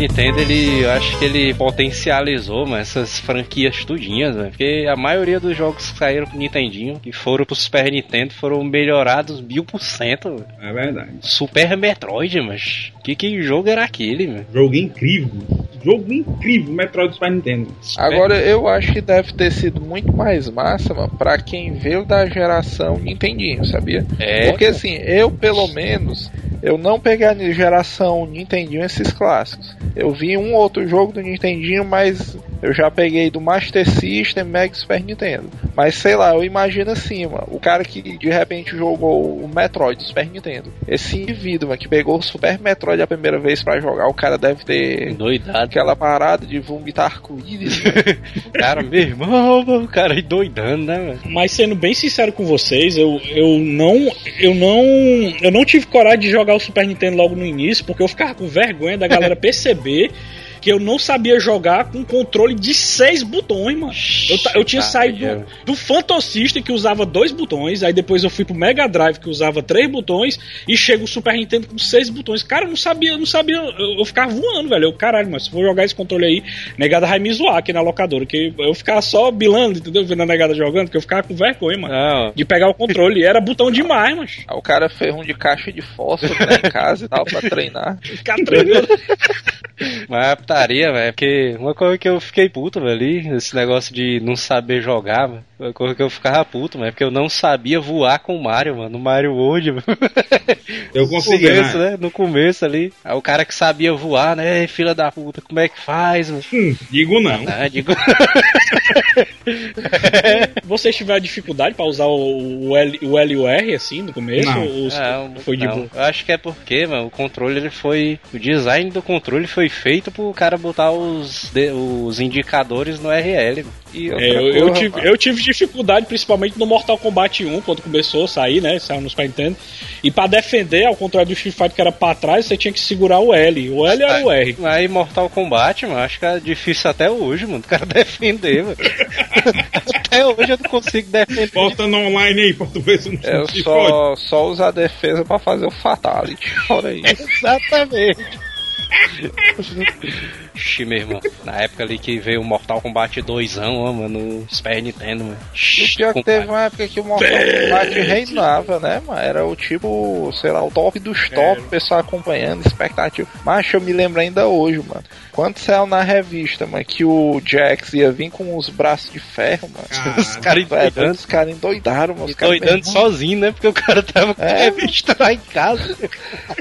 Nintendo, ele, eu acho que ele potencializou mano, essas franquias tudinhas, mano, porque a maioria dos jogos que saíram pro Nintendinho, que foram pro Super Nintendo, foram melhorados mil por cento. É verdade. Super Metroid, mas que que jogo era aquele, mano? Jogo incrível. Jogo incrível, Metroid Super Nintendo. Agora eu acho que deve ter sido muito mais massa, mano, pra quem veio da geração Nintendinho, sabia? É. Porque assim, eu pelo menos, eu não peguei a geração Nintendinho esses clássicos. Eu vi um outro jogo do Nintendinho, mas eu já peguei do Master System, Mega Super Nintendo. Mas sei lá, eu imagino assim, mano, o cara que de repente jogou o Metroid do Super Nintendo. Esse indivíduo, mano, que pegou o Super Metroid a primeira vez pra jogar, o cara deve ter Doidado. aquela parada de vomitar arco-íris. né? *laughs* Cara, meu irmão, o cara aí doidando, né, mano? Mas sendo bem sincero com vocês, eu, eu não eu não eu não tive coragem de jogar o Super Nintendo logo no início, porque eu ficava com vergonha da galera *laughs* perceber que eu não sabia jogar com controle de seis botões, mano. Eu, eu tinha Tá, saído do, do Phantom System que usava dois botões, aí depois eu fui pro Mega Drive que usava três botões e chega o Super Nintendo com seis botões. Cara, eu não sabia, eu não sabia, eu, eu ficava voando, velho. Eu, caralho, mas se for jogar esse controle aí, negada vai me zoar aqui na locadora, que eu ficava só bilando, entendeu? Vendo a negada jogando, que eu ficava com vergonha, mano. Não, De pegar o controle, era botão demais, mas Aí o cara fez um de caixa de fósforo né, em casa e tal pra treinar. *laughs* ficar treinando. mas putaria, velho. Porque uma coisa que eu fiquei puto, velho, ali, esse negócio de não saber jogar, velho. Uma coisa que eu ficava puto, velho, porque eu não sabia voar com o Mario, mano. No Mario World, mano. *laughs* Eu No consegui, começo, né? né? No começo ali. Aí o cara que sabia voar, né? Filha da puta, como é que faz, mano? Hum, digo não. Ah, digo. *laughs* *laughs* Vocês tiveram dificuldade pra usar o, L, o L e o R assim no começo? Não. Ou Não, foi de não. boa? Eu acho que é porque, mano, o controle ele foi. O design do controle foi feito pro cara botar os, os indicadores no RL. mano. E É, eu, eu tive, eu tive dificuldade, principalmente no Mortal Kombat 1, quando começou a sair, né? Saiu no Super Nintendo. E pra defender, ao contrário do Street Fighter que era pra trás, você tinha que segurar o L. O L era o R. Aí Mortal Kombat, mano, acho que é difícil até hoje, mano. O cara *laughs* defender, mano. *laughs* até hoje eu não consigo defender. Bota no online aí pra tu ver se não Eu só, só uso a defesa pra fazer o Fatality. *laughs* Olha aí. Exatamente. Xi, meu irmão. Na época ali que veio o Mortal Kombat 2, ó, mano, no Super Nintendo, mano. E o pior que teve uma época que o Mortal Kombat reinava, né, mano? Era o tipo, sei lá, o top dos top, o pessoal acompanhando, expectativa. Mas eu me lembro ainda hoje, mano. Quando saiu na revista, mano, que o Jax ia vir com os braços de ferro, mano. Os caras endoidando. os caras endoidaram, mano. Os caras, Doidando meu irmão, sozinho, né? Porque o cara tava com a É. revista lá em casa.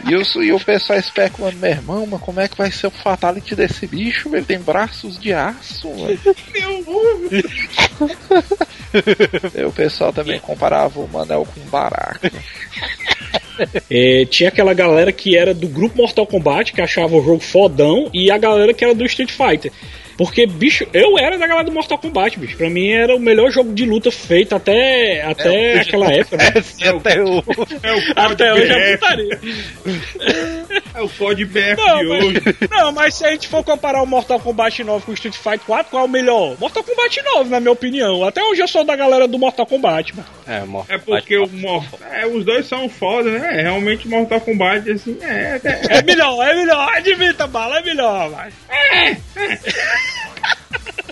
E, os, e o pessoal especulando, meu irmão, mas como é que vai ser o fatality desse bicho? Ele tem braços de aço, mano. E *laughs* o pessoal também comparava o Manel com o Baraka. É, tinha aquela galera que era do grupo Mortal Kombat, que achava o jogo fodão, e a galera que era do Street Fighter. Porque, bicho, eu era da galera do Mortal Kombat, bicho. Pra mim era o melhor jogo de luta feito até, até aquela *laughs* época, né? Assim, até o... É o *laughs* Até hoje é putaria. *laughs* é o COD BF Não de mas, hoje. não, mas se a gente for comparar o Mortal Kombat 9 com o Street Fighter 4, qual é o melhor? Mortal Kombat 9, na minha opinião. Até hoje eu sou da galera do Mortal Kombat, mano. É, Mortal É porque o Kombat. Mortal. É, os dois são foda, né? Realmente Mortal Kombat, assim, é. é- É melhor, é melhor. Admita, bala, é melhor, mas.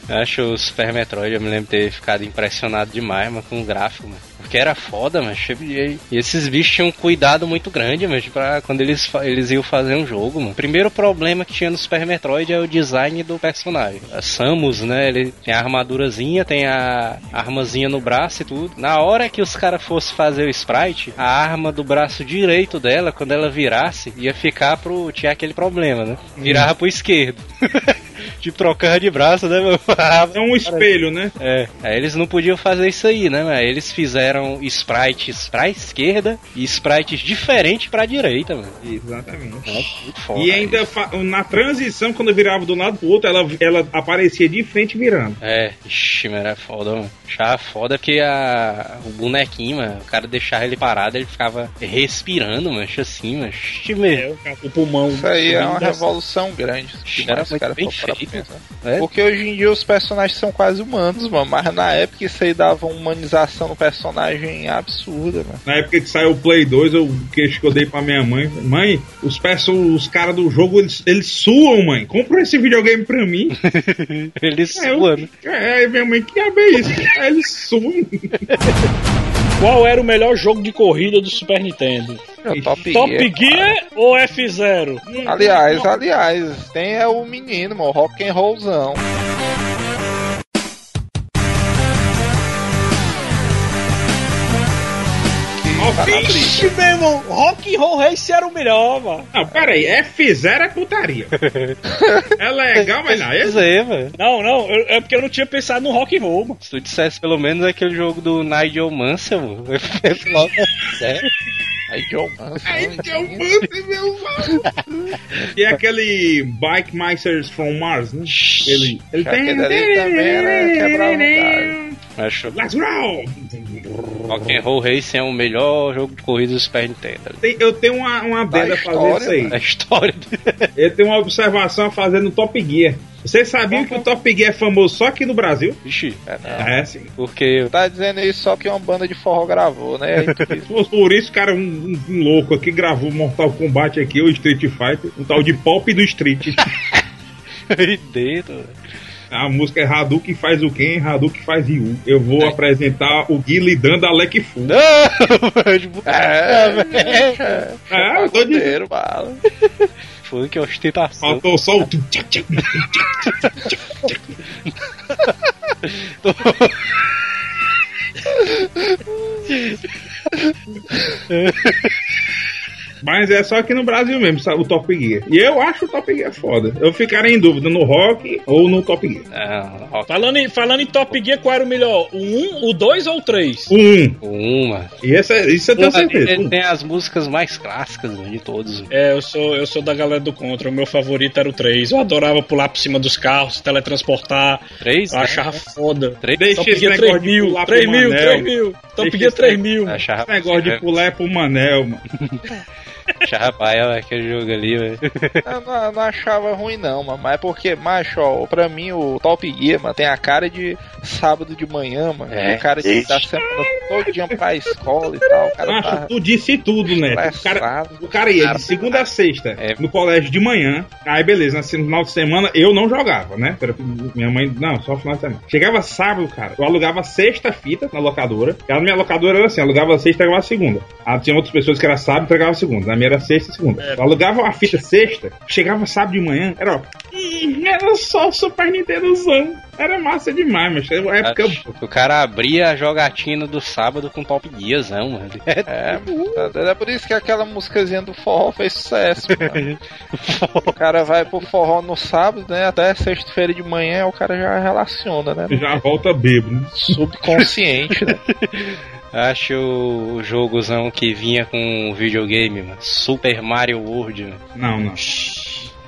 Eu acho o Super Metroid, eu me lembro de ter ficado impressionado demais, mano, com o gráfico, mano. Porque era foda, mano. E esses bichos tinham um cuidado muito grande, mano, pra quando eles, eles iam fazer um jogo, mano. Primeiro problema que tinha no Super Metroid é o design do personagem. A Samus, né, ele tem a armadurazinha, tem a armazinha no braço e tudo. Na hora que os caras fossem fazer o sprite, a arma do braço direito dela, quando ela virasse, ia ficar pro... tinha aquele problema, né? Virava pro esquerdo. *laughs* tipo, trocava de braço, né, meu? *laughs* É um espelho, né? É, aí eles não podiam fazer isso aí, né? Mas eles fizeram sprites pra esquerda e sprites diferentes pra direita, mano. E, Exatamente. é foda. E ainda na transição, quando virava de um lado pro outro, ela, ela aparecia de frente virando. É, ixi, mano, era foda, mano. Achava foda que a, o bonequinho, mano, o cara deixava ele parado, ele ficava respirando, mano, assim, mano. Ixi, meu. É, o pulmão. Isso aí é uma da- revolução grande. Era muito cara, bem feito. Pensar. É? Porque hoje em dia os personagens são quase humanos, mano. Mas na época isso aí dava uma humanização no personagem absurda, mano. Na época que saiu o Play 2, eu, o queixo que eu dei pra minha mãe. Mãe, os, perso- os caras do jogo, eles, eles suam, mãe. Compra esse videogame pra mim. *laughs* Eles É, eu- suando. É, minha mãe, que diabo é isso? Eles suam. Qual era o melhor jogo de corrida do Super Nintendo? É Top, Top Gear. Gear ou F0? Aliás, aliás, tem é o menino, mano, rock and rollzão. Vixe, meu irmão, Rock and Roll Race era o melhor, mano. Não, pera aí, F0 é putaria. *laughs* é legal, mas não. Esse, Dizer, mano. Não, não, eu- é porque eu não tinha pensado no Rock and Roll, mano. Se tu dissesse pelo menos aquele jogo do Nigel Mansell, eu penso logo, sério. Aí John. Aí que é o Manson, meu mano. E aquele Bike Masters from Mars, né? Ele, ele ali também era quebrar o galho. Acho Let's roll! Rock and Roll Racing é o melhor jogo de corrida do Super Nintendo. Tem- Eu tenho uma, uma adenda a fazer história, isso aí. mano. A história. *laughs* Eu tenho uma observação a fazer no Top Gear. Vocês sabiam que o Top Gear é famoso só aqui no Brasil? Ixi, É, não. É, sim. porque Tá dizendo isso só que uma banda de forró gravou, né? *laughs* Por isso, cara, um, um- um louco aqui gravou Mortal Kombat aqui, o Street Fighter, um tal de Pop do Street. *laughs* aí dentro. A música é Hadouken faz o quem? Hadouken faz Ryu. Eu vou É. apresentar o Gui lidando a Alec Fu. Não, É, é, Ah, eu tô dizendo. bala. funk, ostentação. Faltou só o. Mas é só aqui no Brasil mesmo, sabe, o Top Gear. E eu acho o Top Gear foda. Eu ficaria em dúvida no Rock ou no Top Gear. É, rock. Falando em, falando em Top Gear, qual era o melhor? O 1, o 2 ou o 3? O 1. Uma. E essa, isso eu tenho certeza. Ele tem as músicas mais clássicas mano, de todos. mano. É, eu sou, eu sou da galera do Contra. O meu favorito era o 3. Eu adorava pular por cima dos carros, teletransportar. Três? Eu né? achava foda. Três? Deixa Top Gear negócio 3 de mil, pular 3 pro mil, Manel. 3 mil. Top Gear esse 3 mil. Esse negócio de pular é pro Manel, mano. *laughs* achava paia aquele jogo ali, velho. Eu não, eu não achava ruim não, mano. Mas é porque, macho, ó, pra mim o Top Gear, mano, tem a cara de sábado de manhã, mano. É. O cara que tá semana todo dia pra escola e tal. O cara Macho, tá tu disse tudo, né? O cara, o cara ia de segunda a sexta É. no colégio de manhã. Aí, beleza, no final de semana eu não jogava, né? Minha mãe, não, só no final de semana. Chegava sábado, cara, eu alugava sexta fita na locadora. E a minha locadora era assim: alugava sexta e entregava segunda. Ah, tinha outras pessoas que era sábado e entregava segunda. Na minha era sexta e segunda. Eu alugava uma fita sexta, chegava sábado de manhã, era ó. hum, Era só Super Nintendozão. Era massa demais, mas era uma época. O cara abria a jogatina do sábado com Top Gearzão, mano. *laughs* É, é por isso que aquela musicazinha do forró fez sucesso. *laughs* O cara vai pro forró no sábado, né? Até sexta-feira de manhã o cara já relaciona, né? Já volta bêbado, né? Subconsciente, né? *laughs* Acho o jogozão que vinha com videogame, mano. Super Mario World, mano. Não, não.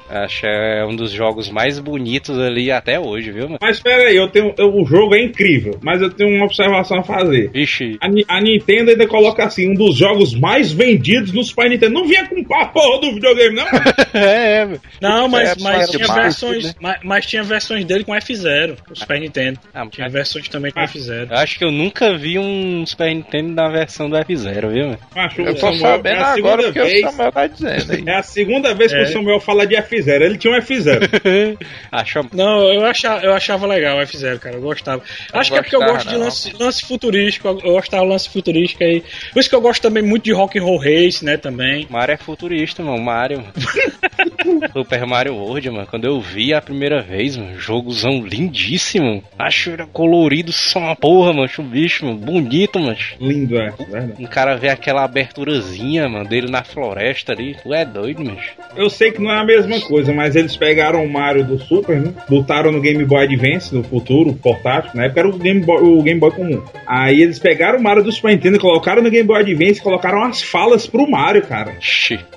Acho é um dos jogos mais bonitos ali até hoje, viu, mano? Mas espera aí, eu tenho, eu- o jogo é incrível, mas eu tenho uma observação a fazer. Vixe, A, a Nintendo ainda coloca assim, um dos jogos mais vendidos no Super Nintendo. Não vinha com a porra do videogame, não? *laughs* é, é, Não, mas, É, mas tinha era versões. né? Mas, mas tinha versões dele com F0, o Super Nintendo. Ah, Tinha mas- versões também com Ah. F0. eu acho que eu nunca vi um Super Nintendo na versão do F0, viu, mano? Macho, Eu o tô Samuel- sabendo é a agora segunda porque o vez- Samuel tá dizendo aí. É a segunda vez que É. o Samuel fala de F0. Ele tinha um F0. *laughs* Acho Não, eu achava, eu achava legal o F0, cara. Eu gostava. Acho que é porque eu gosto de não. lance, lance futurístico. Eu gostava de lance futurístico aí. Por isso que eu gosto também muito de Rock and Roll Race, né? Também. Mario é futurista, mano. Mario. *laughs* Super Mario World, mano. Quando eu vi a primeira vez, mano, jogozão lindíssimo. Acho era colorido só uma porra, mano. O bicho, mano. Bonito, mano. Lindo, é. Verdade. Um cara vê aquela aberturazinha, mano, dele na floresta ali. Tu é doido, mano. Eu sei que não é a mesma coisa, mas eles pegaram o Mario do Super, né? Botaram no Game Boy Advance, no futuro, portátil. Na época era o Game Boy, o Game Boy comum. Aí eles pegaram o Mario do Super Nintendo, colocaram no Game Boy Advance e colocaram as falas pro Mario, cara.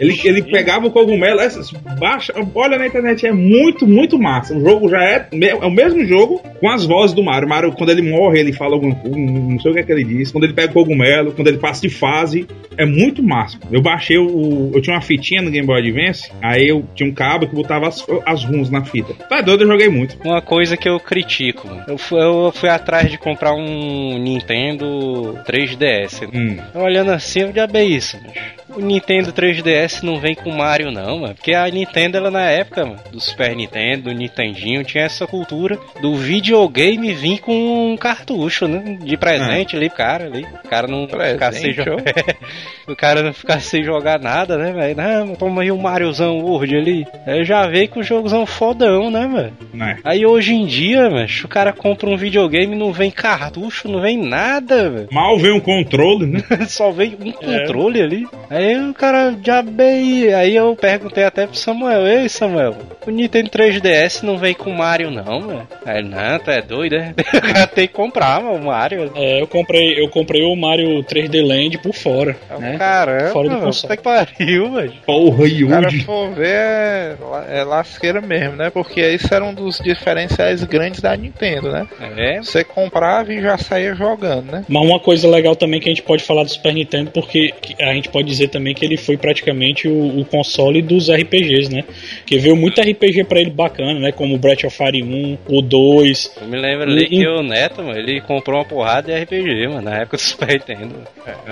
Ele, ele pegava o cogumelo, essas, baixa, olha na internet, é muito, muito massa. O jogo já é, é o mesmo jogo com as vozes do Mario. O Mario, quando ele morre, ele fala alguma coisa, não sei o que é que ele diz. Quando ele pega o cogumelo, quando ele passa de fase, é muito massa. Eu baixei o. Eu tinha uma fitinha no Game Boy Advance, aí eu tinha um cabo que botava as, as runs na fita. Tá doido, eu joguei muito. Uma coisa que eu critico, mano. Eu fui, eu fui atrás de comprar um Nintendo 3DS. Hum. Olhando assim, eu já bem isso, mano. O Nintendo 3DS não vem com Mario, não, mano. Porque a Nintendo, ela na época, mano, do Super Nintendo, do Nintendinho, tinha essa cultura do videogame vir com um cartucho, né? De presente ali, pro cara ali. O cara não ficar sem Presente, jogar. *laughs* o cara não ficar sem jogar nada, né, velho? Não, toma aí o Mariozão World ali. Aí já veio com o jogozão fodão, né, velho? Né? Aí hoje em dia, mas o cara compra um videogame não vem cartucho, não vem nada, velho. Mal vem um controle, né? *laughs* Só vem um controle ali. Aí o cara já bem. Aí eu perguntei até pro Samuel, ei Samuel, o Nintendo 3DS não vem com Mario não, velho. Aí, ele, não, tu é doido, né? *laughs* O cara tem que comprar, mano, o Mario. É, eu comprei, eu comprei o Mario 3D Land por fora. Né? Caramba, Fora do mano, console. que pariu, velho. Porra, o cara for ver, é, é lasqueira mesmo, né? Porque isso era um dos diferenciais grandes da Nintendo, né? É, Você comprava e já saía jogando, né? Mas uma coisa legal também que a gente pode falar do Super Nintendo, porque que a gente pode dizer também que ele foi praticamente o, o console dos RPGs, né? Que veio muito RPG pra ele bacana, né? Como o Breath of Fire 1, o 2. eu me lembro ali E- que o Neto, mano, ele comprou uma porrada de RPG, mano, na época do *laughs* Super Nintendo.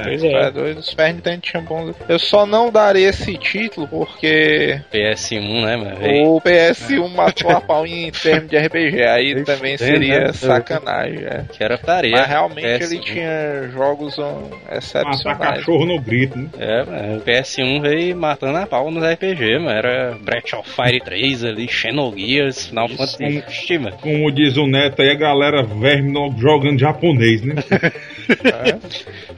Pois É é. doido, o Super Nintendo tinha bons. Eu só não daria esse título porque PS1, né, mano? O PS1 matou a pau em termos de RPG. Aí também seria né? sacanagem. é. Que era tarefa. Mas realmente PS1. ele tinha jogos Matar excepcionais. cachorro no grito, né? É, É, o PS1 veio matando a pau nos RPG, mano. Era Breath of Fire 3 ali, Xenogears, Final Fantasy. Ixi, mano. Como diz o Neto aí, a galera verme jogando japonês, né? *laughs*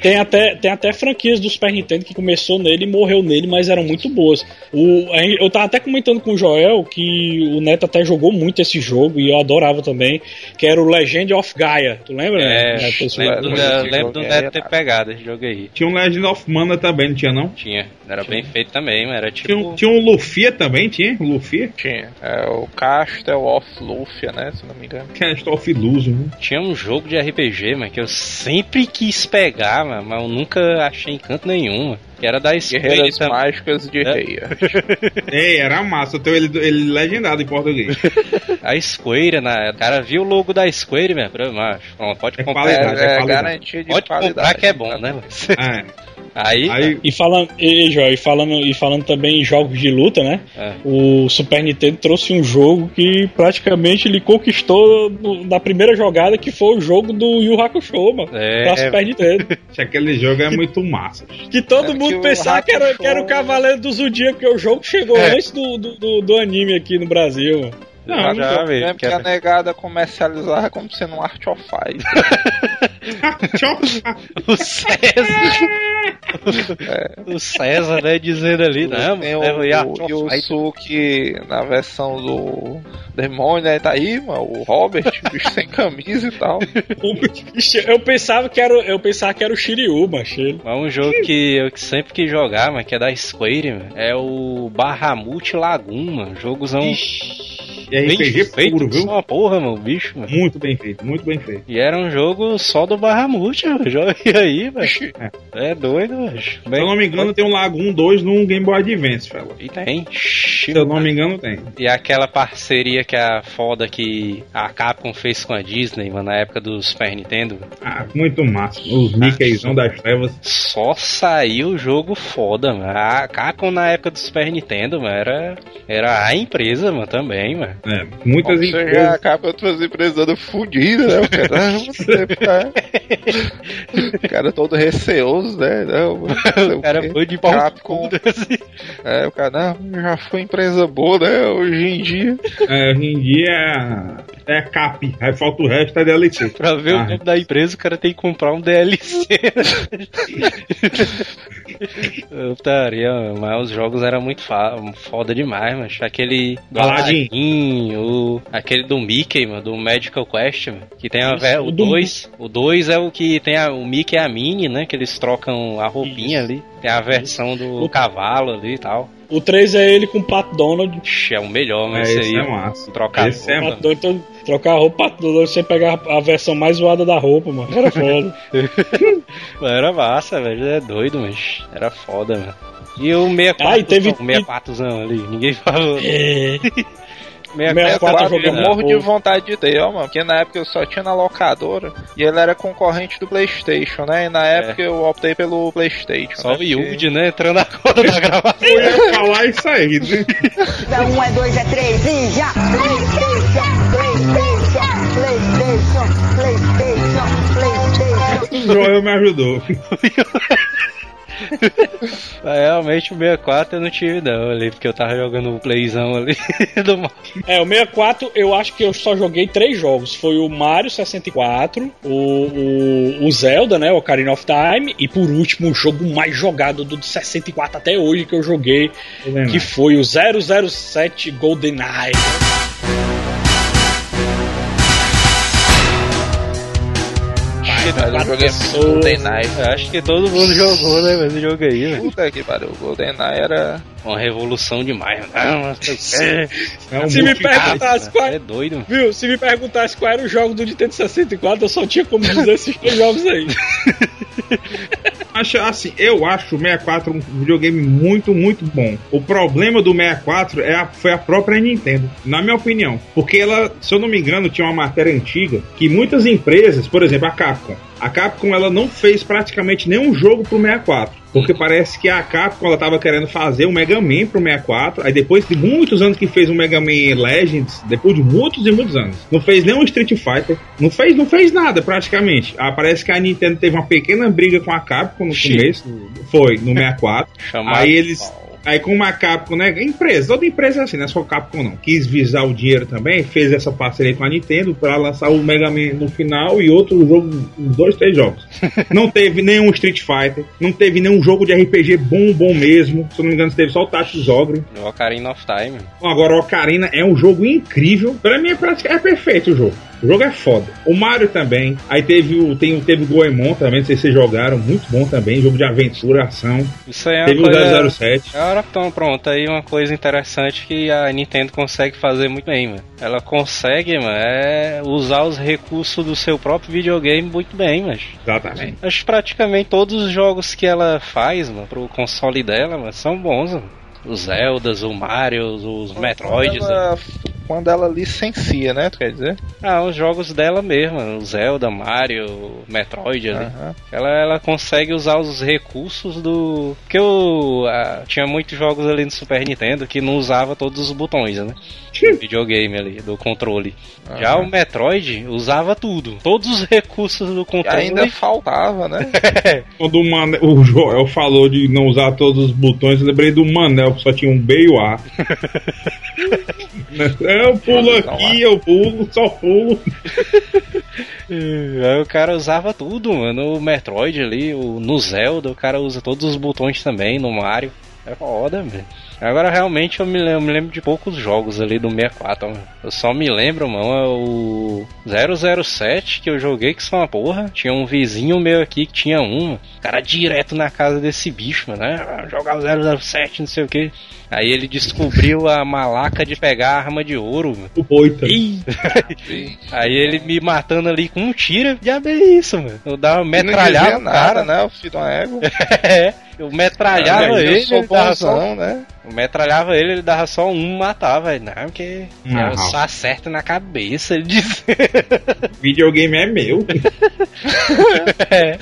Tem até, tem até franquias do Super Nintendo que começou nele e morreu nele, mas eram muito boas. O, eu tava até comentando com o Joel que o Neto até jogou muito esse jogo e eu adorava também, que era o Legend of Gaia. Tu lembra? É, né? Lembro do, lembro do Neto ter pegado esse jogo aí. Tinha um Legend of Mana também, não tinha não? Tinha. Era bem feito também, mas era tipo. Tinha, um- tinha um Lufia também, tinha? Lufia? Tinha. É o Castle of Lufia, né? Se não me engano. Castle of Illusion, né? Tinha um jogo de RPG, mano, que eu sempre quis pegar, mano, mas eu nunca achei encanto nenhum, mano. Que era da Square também. Mágicas de É. Ei, era massa. Tenho ele, ele legendado em português. *laughs* A Square, né? O cara viu o logo da Square, Macho, pronto, pode É comprar. qualidade, é É, qualidade. garantia de Pode qualidade. comprar que é bom, né? mano? É. Aí, Aí, E falando, e, e, e falando, e falando também em jogos de luta, né? É. O Super Nintendo trouxe um jogo que praticamente ele conquistou no- na primeira jogada, que foi o jogo do Yu Hakusho, mano. É. pra Super Nintendo. *laughs* aquele jogo é muito massa. Que todo É que mundo o pensava que era, que era o Cavaleiro do Zodíaco, porque o jogo chegou É. antes do, do, do, do anime aqui no Brasil, mano. Não, já vi. Lembro que a negada comercializava como sendo um Art of Fight. O César. O César, né, dizendo ali, não, Tem o, leva aí a o Yusuke na versão do Demônio, né? Tá aí, mano, o Robert, o bicho sem camisa e tal. Eu pensava que era, o- eu pensava que era o Shiryu, ele. Mas um jogo que eu sempre quis jogar, mas que é da Square, mano, é o Bahamut Lagoon, mano. Jogozão E é bem RPG feito, puro, viu? uma porra, mano, bicho, mano. Muito bem feito, muito bem feito. E era um jogo só do mano. Joga *laughs* aí, mano. É doido, mano. Se eu não me engano, tem um Lagoon 2 no Game Boy Advance, fela. E tem. Se eu não me engano, tem. E aquela parceria que a foda que a Capcom fez com a Disney, mano, na época do Super Nintendo. Ah, muito massa. Os Mickeyzão das trevas. Só saiu jogo foda, mano. A Capcom na época do Super Nintendo, mano, era, era a empresa, mano, também, mano. É, muitas já empresas. acaba outras empresas dando fudida, né? O cara, você, cara, *laughs* *laughs* o cara todo receoso, né? Não, O cara foi de pau Capcom. É, o cara, não, já foi empresa boa, né? Hoje em dia. É, hoje em dia é, é cap. Aí falta o resto é DLC. Pra ver o Ah, nome da empresa, o cara tem que comprar um DLC. Otaria, *laughs* mas os jogos eram muito foda demais, mano. Aquele Aladdin. Aladdin, o, aquele do Mickey, mano, do Magical Quest, mano, que tem a Isso, o o do- 2. O 2 é o que tem a, o Mickey e a Minnie, né? Que eles trocam a roupinha ali. Tem a versão do O- cavalo ali e tal. O 3 é ele com o Pato Donald. Ixi, É o melhor, É, mas esse esse aí. é massa. Trocar Esse é roupa, Donald, então, trocar a roupa, Pato Donald, sem pegar a versão mais zoada da roupa, mano. Era foda. *laughs* Mano, Era massa, velho. É doido, mas era foda, mano. E o 64, Ah, e teve- o 64zão ali, ninguém falou. É. *laughs* 64, 64 eu morro de vontade de ter, ó, mano. Porque na época eu só tinha na locadora e ele era concorrente do PlayStation, né? E na época eu optei pelo PlayStation. Só né? o Porque- Yude, né? Entrando na conta da gravação. Eu ia falar isso aí, né? É um, é dois, é três e já. PlayStation, PlayStation, PlayStation, PlayStation, PlayStation. O Joel me ajudou. *laughs* Mas *laughs* realmente o 64 eu não tive não ali, porque eu tava jogando o playzão ali *laughs* do mal. É, o 64 eu acho que eu só joguei três jogos. Foi o Mario 64, o, o, o Zelda, né? O Ocarina of Time, e por último o jogo mais jogado do 64 até hoje que eu joguei, que foi o 007 GoldenEye. Mas eu joguei pessoas. GoldenEye. Eu acho que todo mundo jogou, né? Mas jogo aí, velho. Puta que pariu, o GoldenEye era. Uma revolução demais, mano. Ah, não quê. É um Se me perguntasse qual, É doido, mano. viu? Se me perguntasse qual era o jogo do Nintendo 64, eu só tinha como dizer esses três jogos aí. *laughs* Acho, assim, eu acho o 64 um videogame muito, muito bom. O problema do 64 é a- foi a própria Nintendo, na minha opinião. Porque ela, se eu não me engano, tinha uma matéria antiga que muitas empresas, por exemplo, a Capcom, a Capcom ela não fez praticamente nenhum jogo pro 64. Porque parece que a Capcom ela tava querendo fazer o Mega Man pro 64. Aí depois de muitos anos que fez o Mega Man Legends, depois de muitos e muitos anos, não fez nenhum Street Fighter, não fez, não fez nada praticamente. Ah, parece que a Nintendo teve uma pequena briga com a Capcom no Xiii. começo. Foi, no 64. Chamado Aí eles. Aí como a Capcom, né? Empresa, toda empresa é assim, não é só Capcom não. Quis visar o dinheiro também, fez essa parceria com a Nintendo pra lançar o Mega Man no final e outro jogo, dois, três jogos. *laughs* não teve nenhum Street Fighter, não teve nenhum jogo de RPG bom, bom mesmo. Se eu não me engano, teve só o Tactics Ogre. O Ocarina of Time. Agora o Ocarina é um jogo incrível. Pra mim é, é perfeito o jogo. O jogo é foda. O Mario também. Aí teve o, tem, o- teve o Goemon também, não sei se vocês jogaram. Muito bom também. Jogo de aventura, ação. Isso aí é Teve uma o coisa... 007. Agora, então, pronto, aí uma coisa interessante que a Nintendo consegue fazer muito bem, mano. Ela consegue, mano, é usar os recursos do seu próprio videogame muito bem, mas Exatamente. Acho que praticamente todos os jogos que ela faz, mano, pro console dela, mano, são bons, mano. Os Zeldas, o Mario, os Metroids. né? Quando ela licencia, né? Tu quer dizer? Ah, os jogos dela mesmo, o Zelda, Mario, Metroid ali. Aham. Ela, ela consegue usar os recursos do. Porque eu ah, tinha muitos jogos ali no Super Nintendo que não usava todos os botões, né? *laughs* Do videogame ali, do controle. Já o Metroid usava tudo. Todos os recursos do E controle. ainda faltava, né? *laughs* Quando o, o Joel falou de não usar todos os botões, eu lembrei do Manel, que só tinha um B e o A. *laughs* eu pulo aqui, eu pulo, só pulo. *laughs* Aí o cara usava tudo, mano. O Metroid ali, o, no Zelda, o cara usa todos os botões também, no Mario. É foda, velho. Agora realmente eu me, lembro, eu me lembro de poucos jogos ali do 64, mano. Eu só me lembro, mano, é o 007 que eu joguei que são uma porra. Tinha um vizinho meu aqui que tinha um, mano. cara direto na casa desse bicho, mano, né? Ah, Jogar o 007, não sei o que. Aí ele descobriu a malaca de pegar a arma de ouro, mano. O boita. Aí ele me matando ali com um tiro, diabo é isso, mano. Eu dava, metralhava não o cara. nada, né? O filho do ego. *laughs* É, eu metralhava É, eu ele, sou ele dava só, bonzão, né? eu metralhava ele, ele dava só um, matava. Ele, Não, porque Não. eu só acerto na cabeça, ele disse. *laughs* Videogame é meu. *laughs* é.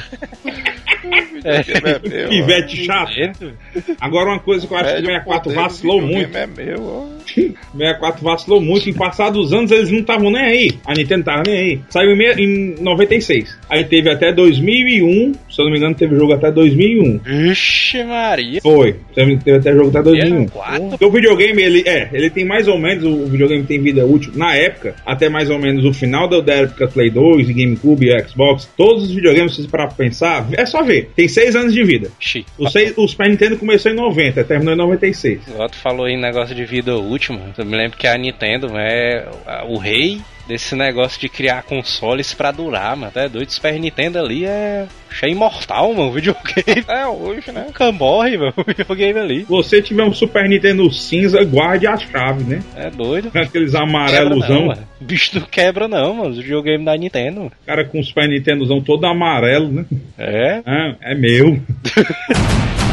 É. Pivete chato. Agora uma coisa que eu acho que o 64 vacilou muito. É meu, ó. 64 vacilou muito. Em passados anos eles não estavam nem aí. A Nintendo tava nem aí. Saiu em me- em 96. Aí teve até 2001. Se eu não me engano, teve jogo até 2001. Vixe, Maria. Foi. Teve, teve até jogo até 2001. quatro? Porque o videogame, ele é, ele tem mais ou menos, o videogame tem vida útil, na época, até mais ou menos o final da, da época Play 2, e GameCube Xbox, todos os videogames, se pra pensar, é só ver, tem 6 anos de vida. Xi. O, seis, o Super Nintendo começou em 90, terminou em 96. Igual tu falou aí negócio de vida útil, mano. Eu me lembro que a Nintendo é o rei desse negócio de criar consoles pra durar, mano. Até doido, Super Nintendo ali é cheio imortal, mano. O videogame É hoje, né? nunca morre, mano. O videogame ali. Você tiver um Super Nintendo cinza, guarde a chave, né? É doido. Aqueles não, amarelosão, mano. O bicho não quebra não, mano. O videogame da Nintendo. cara com o Super Nintendozão todo amarelo, né? É. Ah, é meu. *laughs*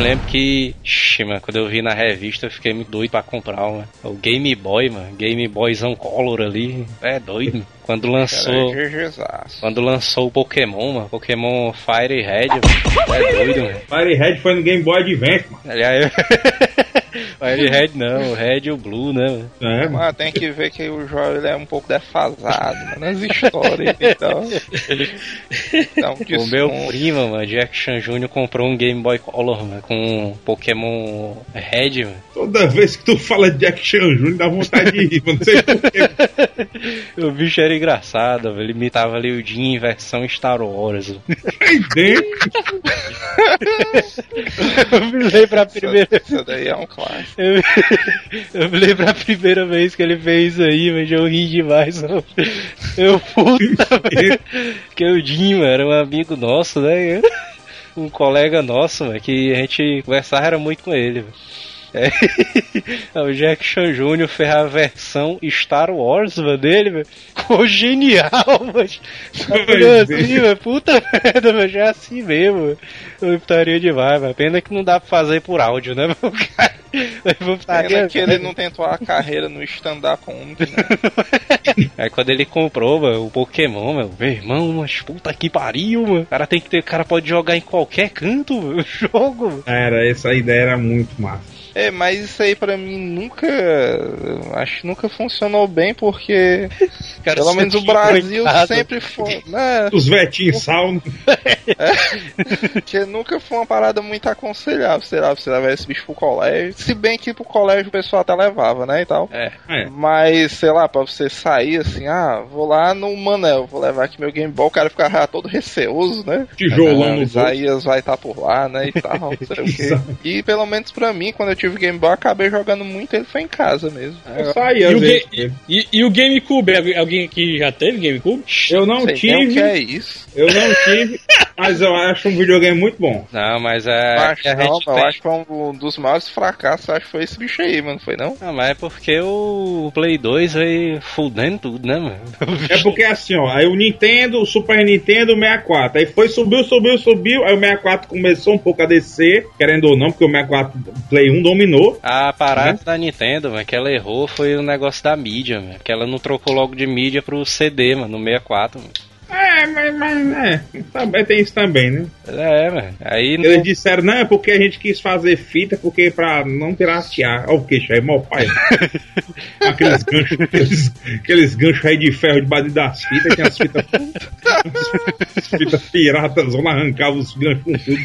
Me lembro que, Ixi, mano, quando eu vi na revista eu fiquei muito doido pra comprar, mano. O Game Boy, mano. Game Boyzão Color ali. É doido. Quando lançou. Quando lançou o Pokémon, mano, Pokémon Fire Red, mano, é doido, mano. *laughs* Firehead foi no Game Boy Advance, mano. Aliás, *laughs* Fire Red não, o Red e o Blue, né, mano? É, mano. Mas tem que ver que o ele é um pouco defasado, mano, nas histórias, então. Um O meu primo, mano, Jack Chan Jr. comprou um Game Boy Color, mano, com Pokémon Red, mano. Toda vez que tu fala de Jack Chan Jr., dá vontade de rir, mano. Não sei porquê. *laughs* O bicho era engraçado, velho. Ele imitava ali o Jim em versão Star Wars. Eu me lembro a primeira Isso daí é um clássico. Eu, eu me lembro a primeira vez que ele fez isso aí, mas eu ri demais. Eu, eu puta, *laughs* velho. Porque o Jim, era um amigo nosso, né? Um colega nosso, mano, que a gente conversava era muito com ele. velho. *laughs* É, o Jack Chan Jr. fez a versão Star Wars, mano, dele, velho. Ficou genial, *laughs* mano. é. assim, velho. Puta *laughs* merda, velho. Já é assim mesmo. Eu putaria demais, velho. Pena que não dá pra fazer por áudio, né, meu cara? Pena que ele não tentou a carreira no stand-up comedy, né? Aí quando ele comprou, mano, o Pokémon, meu, meu irmão, mas puta que pariu, mano. O cara tem que ter, o cara pode jogar em qualquer canto, meu, o jogo. mano. Era, essa ideia era muito massa. É, mas isso aí pra mim nunca. Acho que nunca funcionou bem porque. *laughs* Cara, pelo menos o Brasil coitado. sempre foi. Né, Os vetinhos sal. *laughs* que nunca foi uma parada muito aconselhável, sei lá, você levar esse bicho pro colégio. Se bem que pro colégio o pessoal até levava, né? E tal. É. É. Mas, sei lá, pra você sair assim, ah, vou lá no Manel, vou levar aqui meu Game Boy, o cara ficava todo receoso, né? Tijolão no o Isaías vai estar por lá, né? E tal, não sei o quê. *laughs* E pelo menos pra mim, quando eu tive Game Boy, acabei jogando muito ele foi em casa mesmo. Eu saí E o, vezes. Ga- e, e o GameCube? Alguém- Alguém aqui já teve GameCube? Eu não Sei nem o tive, que é isso. eu não tive, mas eu acho um videogame muito bom. Não, mas é. acho, que a não, eu acho que foi um dos maiores fracassos, acho que foi esse bicho aí, mano, foi não? Ah, mas é porque o Play 2 veio fudendo tudo, né, mano? É porque assim, ó, aí o Nintendo, o Super Nintendo, o 64. Aí foi, subiu, subiu, subiu. Aí o 64 começou um pouco a descer, querendo ou não, porque o 64 Play 1 dominou. A parada da Nintendo, mano, que ela errou foi o negócio da mídia, mano. Que ela não trocou logo de mídia pro CD, mano, no 64, mano. É, mas, mas é, também tem isso também, né? É, mano. Aí não. Eles disseram, não, é porque a gente quis fazer fita, porque pra não piratear. Olha o queixo aí, mó pai. *laughs* aqueles ganchos, aqueles, aqueles ganchos aí de ferro debaixo das fitas, que as fitas. *laughs* as fitas piratas, vão arrancar os ganchos com tudo.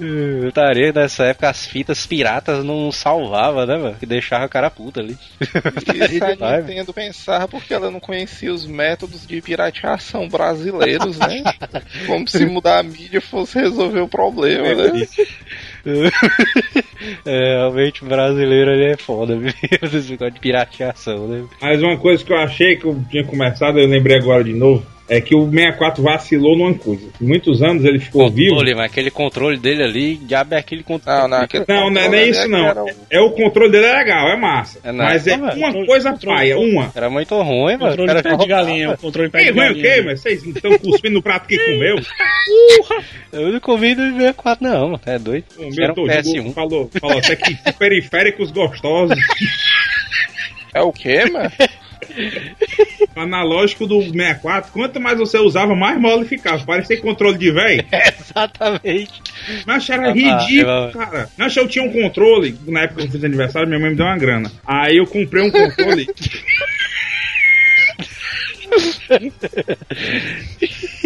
*laughs* Eu taria nessa época as fitas piratas não salvava, né, mano? Que deixava o cara puta ali. Isso *laughs* a Vai, Nintendo pensava porque ela não conhecia os métodos de pirateação brasileiros, né? *laughs* Como se mudar a mídia fosse resolver o problema, né? É, realmente o brasileiro ele é foda, viu? Esse negócio de pirateação, né? Mas uma coisa que eu achei que eu tinha começado, eu lembrei agora de novo, é que o 64 vacilou numa coisa. Muitos anos ele ficou vivo. Controle, mas aquele controle dele ali, diabo é aquele controle. Não, não, aquele Não, não é nem isso que não. era o- É o controle dele é legal, é massa. É nada. mas é é, uma controle- coisa controle- paia, uma. Era muito ruim, mano. Controle O cara pé de galinha, o controle pé Ei, de ruim o galinha. quê, mas vocês estão cuspindo no prato que comeu? Eu não comi do 64, não, mano. É doido. Comeu Era um todo, PS1. falou, falou até que periféricos gostosos. É o quê, mano? *laughs* *laughs* Analógico do 64, quanto mais você usava, mais mole ficava. Parecia controle de velho. *laughs* Exatamente. Mas era Ah, ridículo, cara. Mas eu tinha um controle, na época que eu fiz aniversário, minha mãe me deu uma grana. Aí eu comprei um controle. *laughs*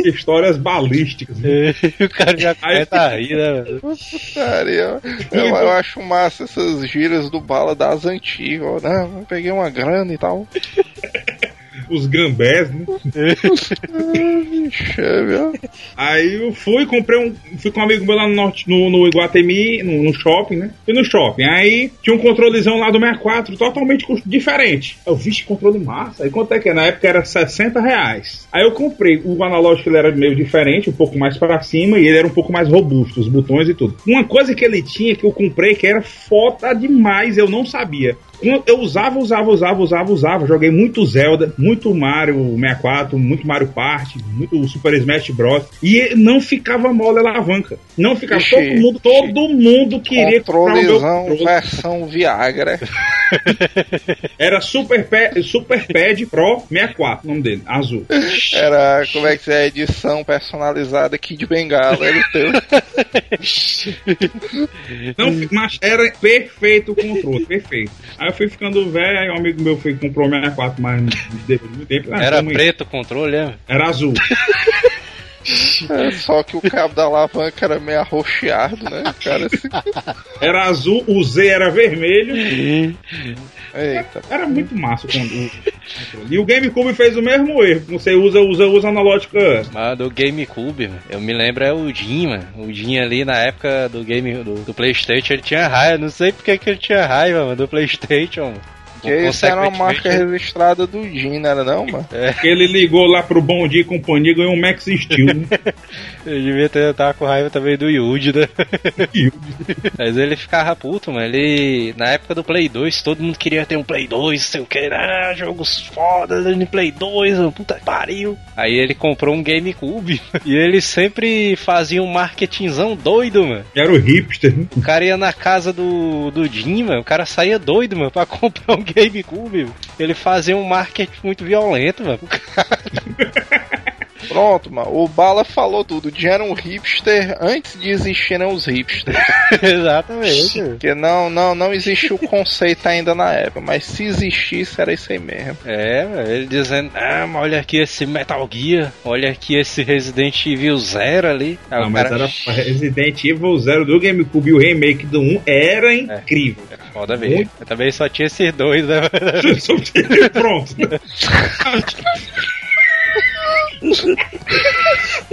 Histórias balísticas. o cara já começa a rir, né? Putaria. Eu, eu acho massa essas giras do bala das antigas. eu peguei uma grana e tal. Os gambés, né? Ó. Aí eu fui, comprei um. Fui com um amigo meu lá no, norte, no, no Iguatemi, no, no shopping, né? Fui no shopping. Aí tinha um controlezão lá do 64, totalmente diferente. Eu vi controle massa. Aí quanto é que é? Na época era 60 reais. Aí eu comprei. O analógico ele era meio diferente, um pouco mais para cima, e ele era um pouco mais robusto, os botões e tudo. Uma coisa que ele tinha que eu comprei que era foda demais, eu não sabia. Eu usava, usava, usava, usava, usava. Joguei muito Zelda, muito Mario 64, muito Mario Party, muito Super Smash Bros. E não ficava mole a alavanca. Não ficava. Ixi, todo mundo, todo mundo queria comprar o meu controle. versão Viagra. *laughs* Era Super, Pad, Super Pad Pro 64, o nome dele, azul. Era, como é que é, edição personalizada aqui de Bengala, era o teu. Não, mas era perfeito o controle, perfeito. Aí eu fui ficando velho, aí um amigo meu foi comprou o 64, mas depois de muito tempo. ah, Era preto o controle, é? Era azul. *laughs* É, só que o cabo da alavanca era meio arroxeado, né? Cara, assim. Era azul, o Z era vermelho. Eita. Era muito massa o controle. E o GameCube fez o mesmo erro. Você usa, usa, usa analógica. Mas do GameCube, mano, eu me lembro é o Jim, mano. O Jim ali na época do game do, do Playstation, ele tinha raiva. Não sei porque que ele tinha raiva, mano, do Playstation, mano. Porque isso era uma marca registrada do Jim, não era não, mano? Ele ligou lá pro Bom Dia e Companhia e ganhou um Max Steel. né? *laughs* Eu devia ter tava com raiva também do Yuji, né? *laughs* Mas ele ficava puto, mano. Ele. Na época do Play 2, todo mundo queria ter um Play 2, sei o que, ah, jogos fodas no Play 2, mano, puta que pariu. Aí ele comprou um GameCube e ele sempre fazia um marketingzão doido, mano. Era o hipster. né? O cara ia na casa do, do Jim, mano, o cara saía doido, mano, pra *laughs* comprar um GameCube. Ele fazia um marketing muito violento, mano. *laughs* Pronto, mano. O Bala falou tudo. O era um hipster antes de existirem os hipsters. *laughs* Exatamente. Porque não, não, não existia o conceito ainda na época. Mas se existisse, era isso aí mesmo. É, ele dizendo, ah, mas olha aqui esse Metal Gear, olha aqui esse Resident Evil Zero ali. Aí Não, mas cara, era Resident Evil Zero do GameCube e o remake do 1 era incrível. Foda ver. Eu também só tinha esses dois, né? *laughs* Pronto. *laughs* Aí *laughs*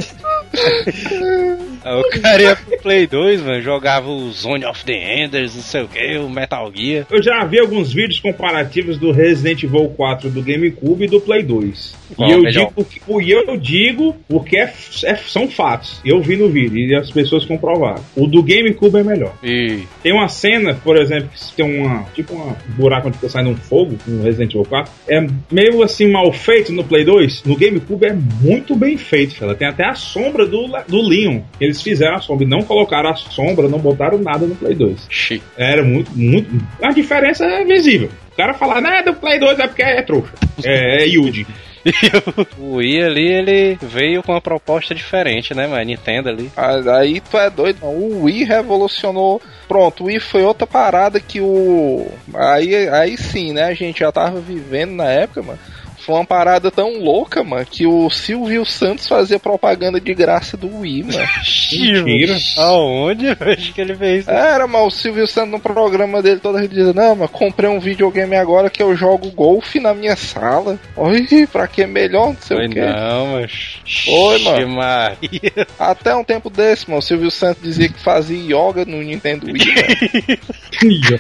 *laughs* o cara ia pro Play 2, mano, jogava o Zone of the Enders, não sei o que, o Metal Gear. Eu já vi alguns vídeos comparativos do Resident Evil 4 do GameCube e do Play 2. Qual e eu melhor? digo, que- e eu digo porque é- é- são fatos. Eu vi no vídeo e as pessoas comprovaram. O do GameCube é melhor. E Tem uma cena, por exemplo, que tem uma. Tipo um buraco onde fica saindo um fogo no Resident Evil 4. É meio assim mal feito no Play 2. No GameCube é muito bem feito, cara. Tem até a sombra do, do Leon. Eles fizeram a sombra e não colocaram a sombra, não botaram nada no Play 2. Xi. Era muito, muito. A diferença é visível. O cara falar, né, do Play 2 é porque é trouxa. É, é Yuji. *laughs* o Wii ali, ele veio com uma proposta diferente, né, mano? Nintendo ali. Aí tu é doido. O Wii revolucionou. Pronto, o Wii foi outra parada que o. Aí, aí sim, né? A gente já tava vivendo na época, mano. Foi uma parada tão louca, mano, que o Silvio Santos fazia propaganda de graça do Wii, mano. *laughs* Mentira. Aonde? Eu acho que ele fez. Era, mas o Silvio Santos no programa dele toda vez dizia, não, mas comprei um videogame agora que eu jogo golfe na minha sala. Oi, pra que melhor, não sei Foi o quê. não, mas. Oi, mano. Maria. Até um tempo desse, mano, o Silvio Santos dizia que fazia yoga no Nintendo Wii, *laughs*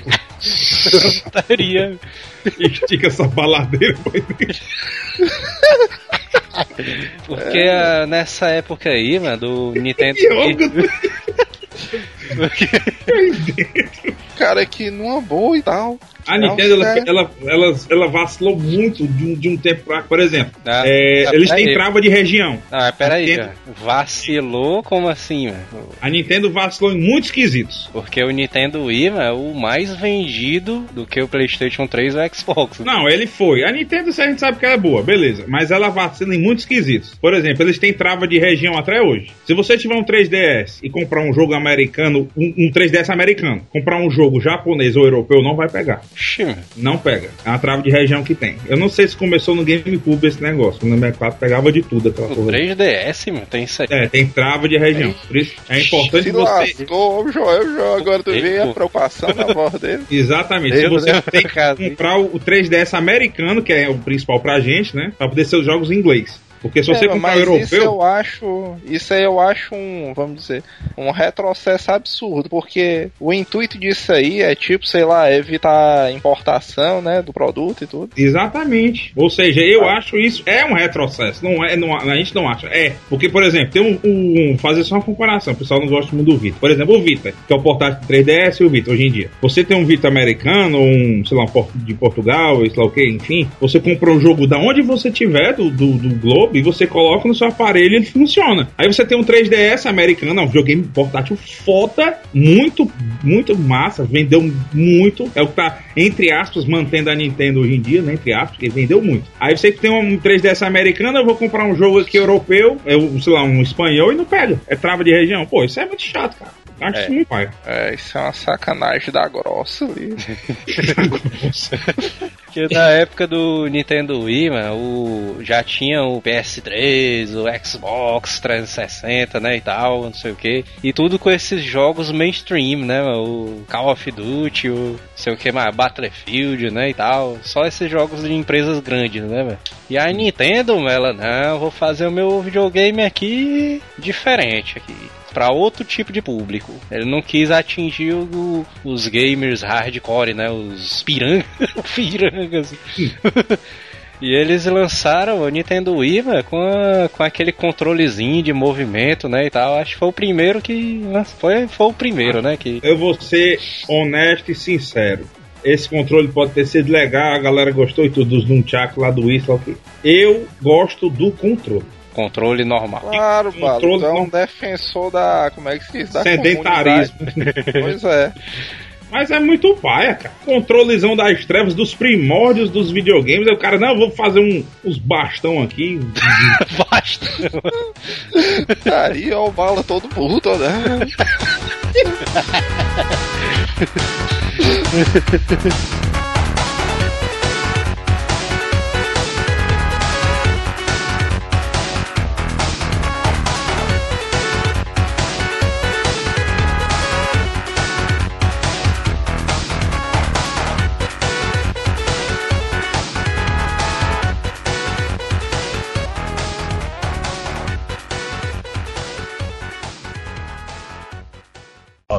mano. *laughs* Estaria. Estica essa baladeira. Porque ah, nessa época aí, mano, do Nintendo. *laughs* Cara, que numa boa e tal. A Nintendo, ela, sério. ela, ela, ela vacilou muito de um, de um tempo pra Por exemplo, Ah, é, ah, eles têm trava de região. Ah, peraí, Nintendo-. Vacilou como assim, mano? A Nintendo vacilou em muitos quesitos. Porque o Nintendo Wii, mano, é o mais vendido do que o PlayStation 3 ou o Xbox. né? Não, ele foi. A Nintendo a gente sabe que ela é boa, beleza. Mas ela vacila em muitos quesitos. Por exemplo, eles têm trava de região até hoje. Se você tiver um 3DS e comprar um jogo americano, um, um 3DS americano, comprar um jogo japonês ou europeu, não vai pegar. Não pega. É uma trava de região que tem. Eu não sei se começou no GameCube esse negócio. No 64 pegava de tudo aquela O porra. 3DS, mano, tem isso aí. É, tem trava de região. Por isso é importante Se você. lascou, o Joel, Joel, agora tu vê a Eita. preocupação na *laughs* voz dele. Exatamente. Se você Deus, tem *laughs* que comprar o 3DS americano, que é o principal pra gente, né? Pra poder ser os jogos em inglês. Porque se você É, comprar mas o isso europeu. eu acho, isso aí eu acho um, vamos dizer, um retrocesso absurdo, porque o intuito disso aí é tipo, sei lá, evitar a importação, né, do produto e tudo. Exatamente. Ou seja, eu acho isso é um retrocesso. Não é, não, a gente não acha. É. Porque, por exemplo, tem um, um- Fazer só uma comparação. O pessoal não gosta muito do Vita. Por exemplo, o Vita, que é o portátil 3DS e o Vita hoje em dia. Você tem um Vita americano, ou um, sei lá, um de Portugal, sei lá o que, enfim. Você compra um jogo da onde você tiver, do, do, do Globo, e você coloca no seu aparelho e ele funciona. Aí você tem um 3DS americano, é um videogame portátil foda, muito, muito massa, vendeu muito. É o que tá, entre aspas, mantendo a Nintendo hoje em dia, né? Entre aspas, porque vendeu muito. Aí você tem um 3DS americano, eu vou comprar um jogo aqui europeu, eu, sei lá, um espanhol e não pega. É trava de região. Pô, isso é muito chato, cara. Acho É. isso muito pai. É, isso é uma sacanagem da grossa ali. *laughs* *laughs* Porque na *laughs* época do Nintendo Wii, mano, o, já tinha o PS3, o Xbox 360, né, e tal, não sei o que. E tudo com esses jogos mainstream, né, mano, o Call of Duty, o sei o que mais, Battlefield, né, e tal. Só esses jogos de empresas grandes, né, velho. E a Nintendo, ela, não, vou fazer o meu videogame aqui diferente aqui. Para outro tipo de público. Ele não quis atingir o- os gamers hardcore, né? Os *laughs* pirangas. pirangas. *laughs* E eles lançaram o Nintendo Wii mano, com, a- com aquele controlezinho de movimento, né, e tal. Acho que foi o primeiro que... Foi, foi o primeiro, né, que... Eu vou ser honesto e sincero. Esse controle pode ter sido legal, a galera gostou e tudo dos Nunchaku lá do Wii, só que eu gosto do controle. Controle normal. Claro, Balo. Tu é um defensor da. Como é que se diz? Da Sedentarismo. *laughs* pois é. Mas é muito paia, cara. Controlezão das trevas, dos primórdios dos videogames. Aí o cara, não, eu vou fazer um, uns bastão aqui. *laughs* Basta. Aí, ó, o bala todo puto, né? *laughs*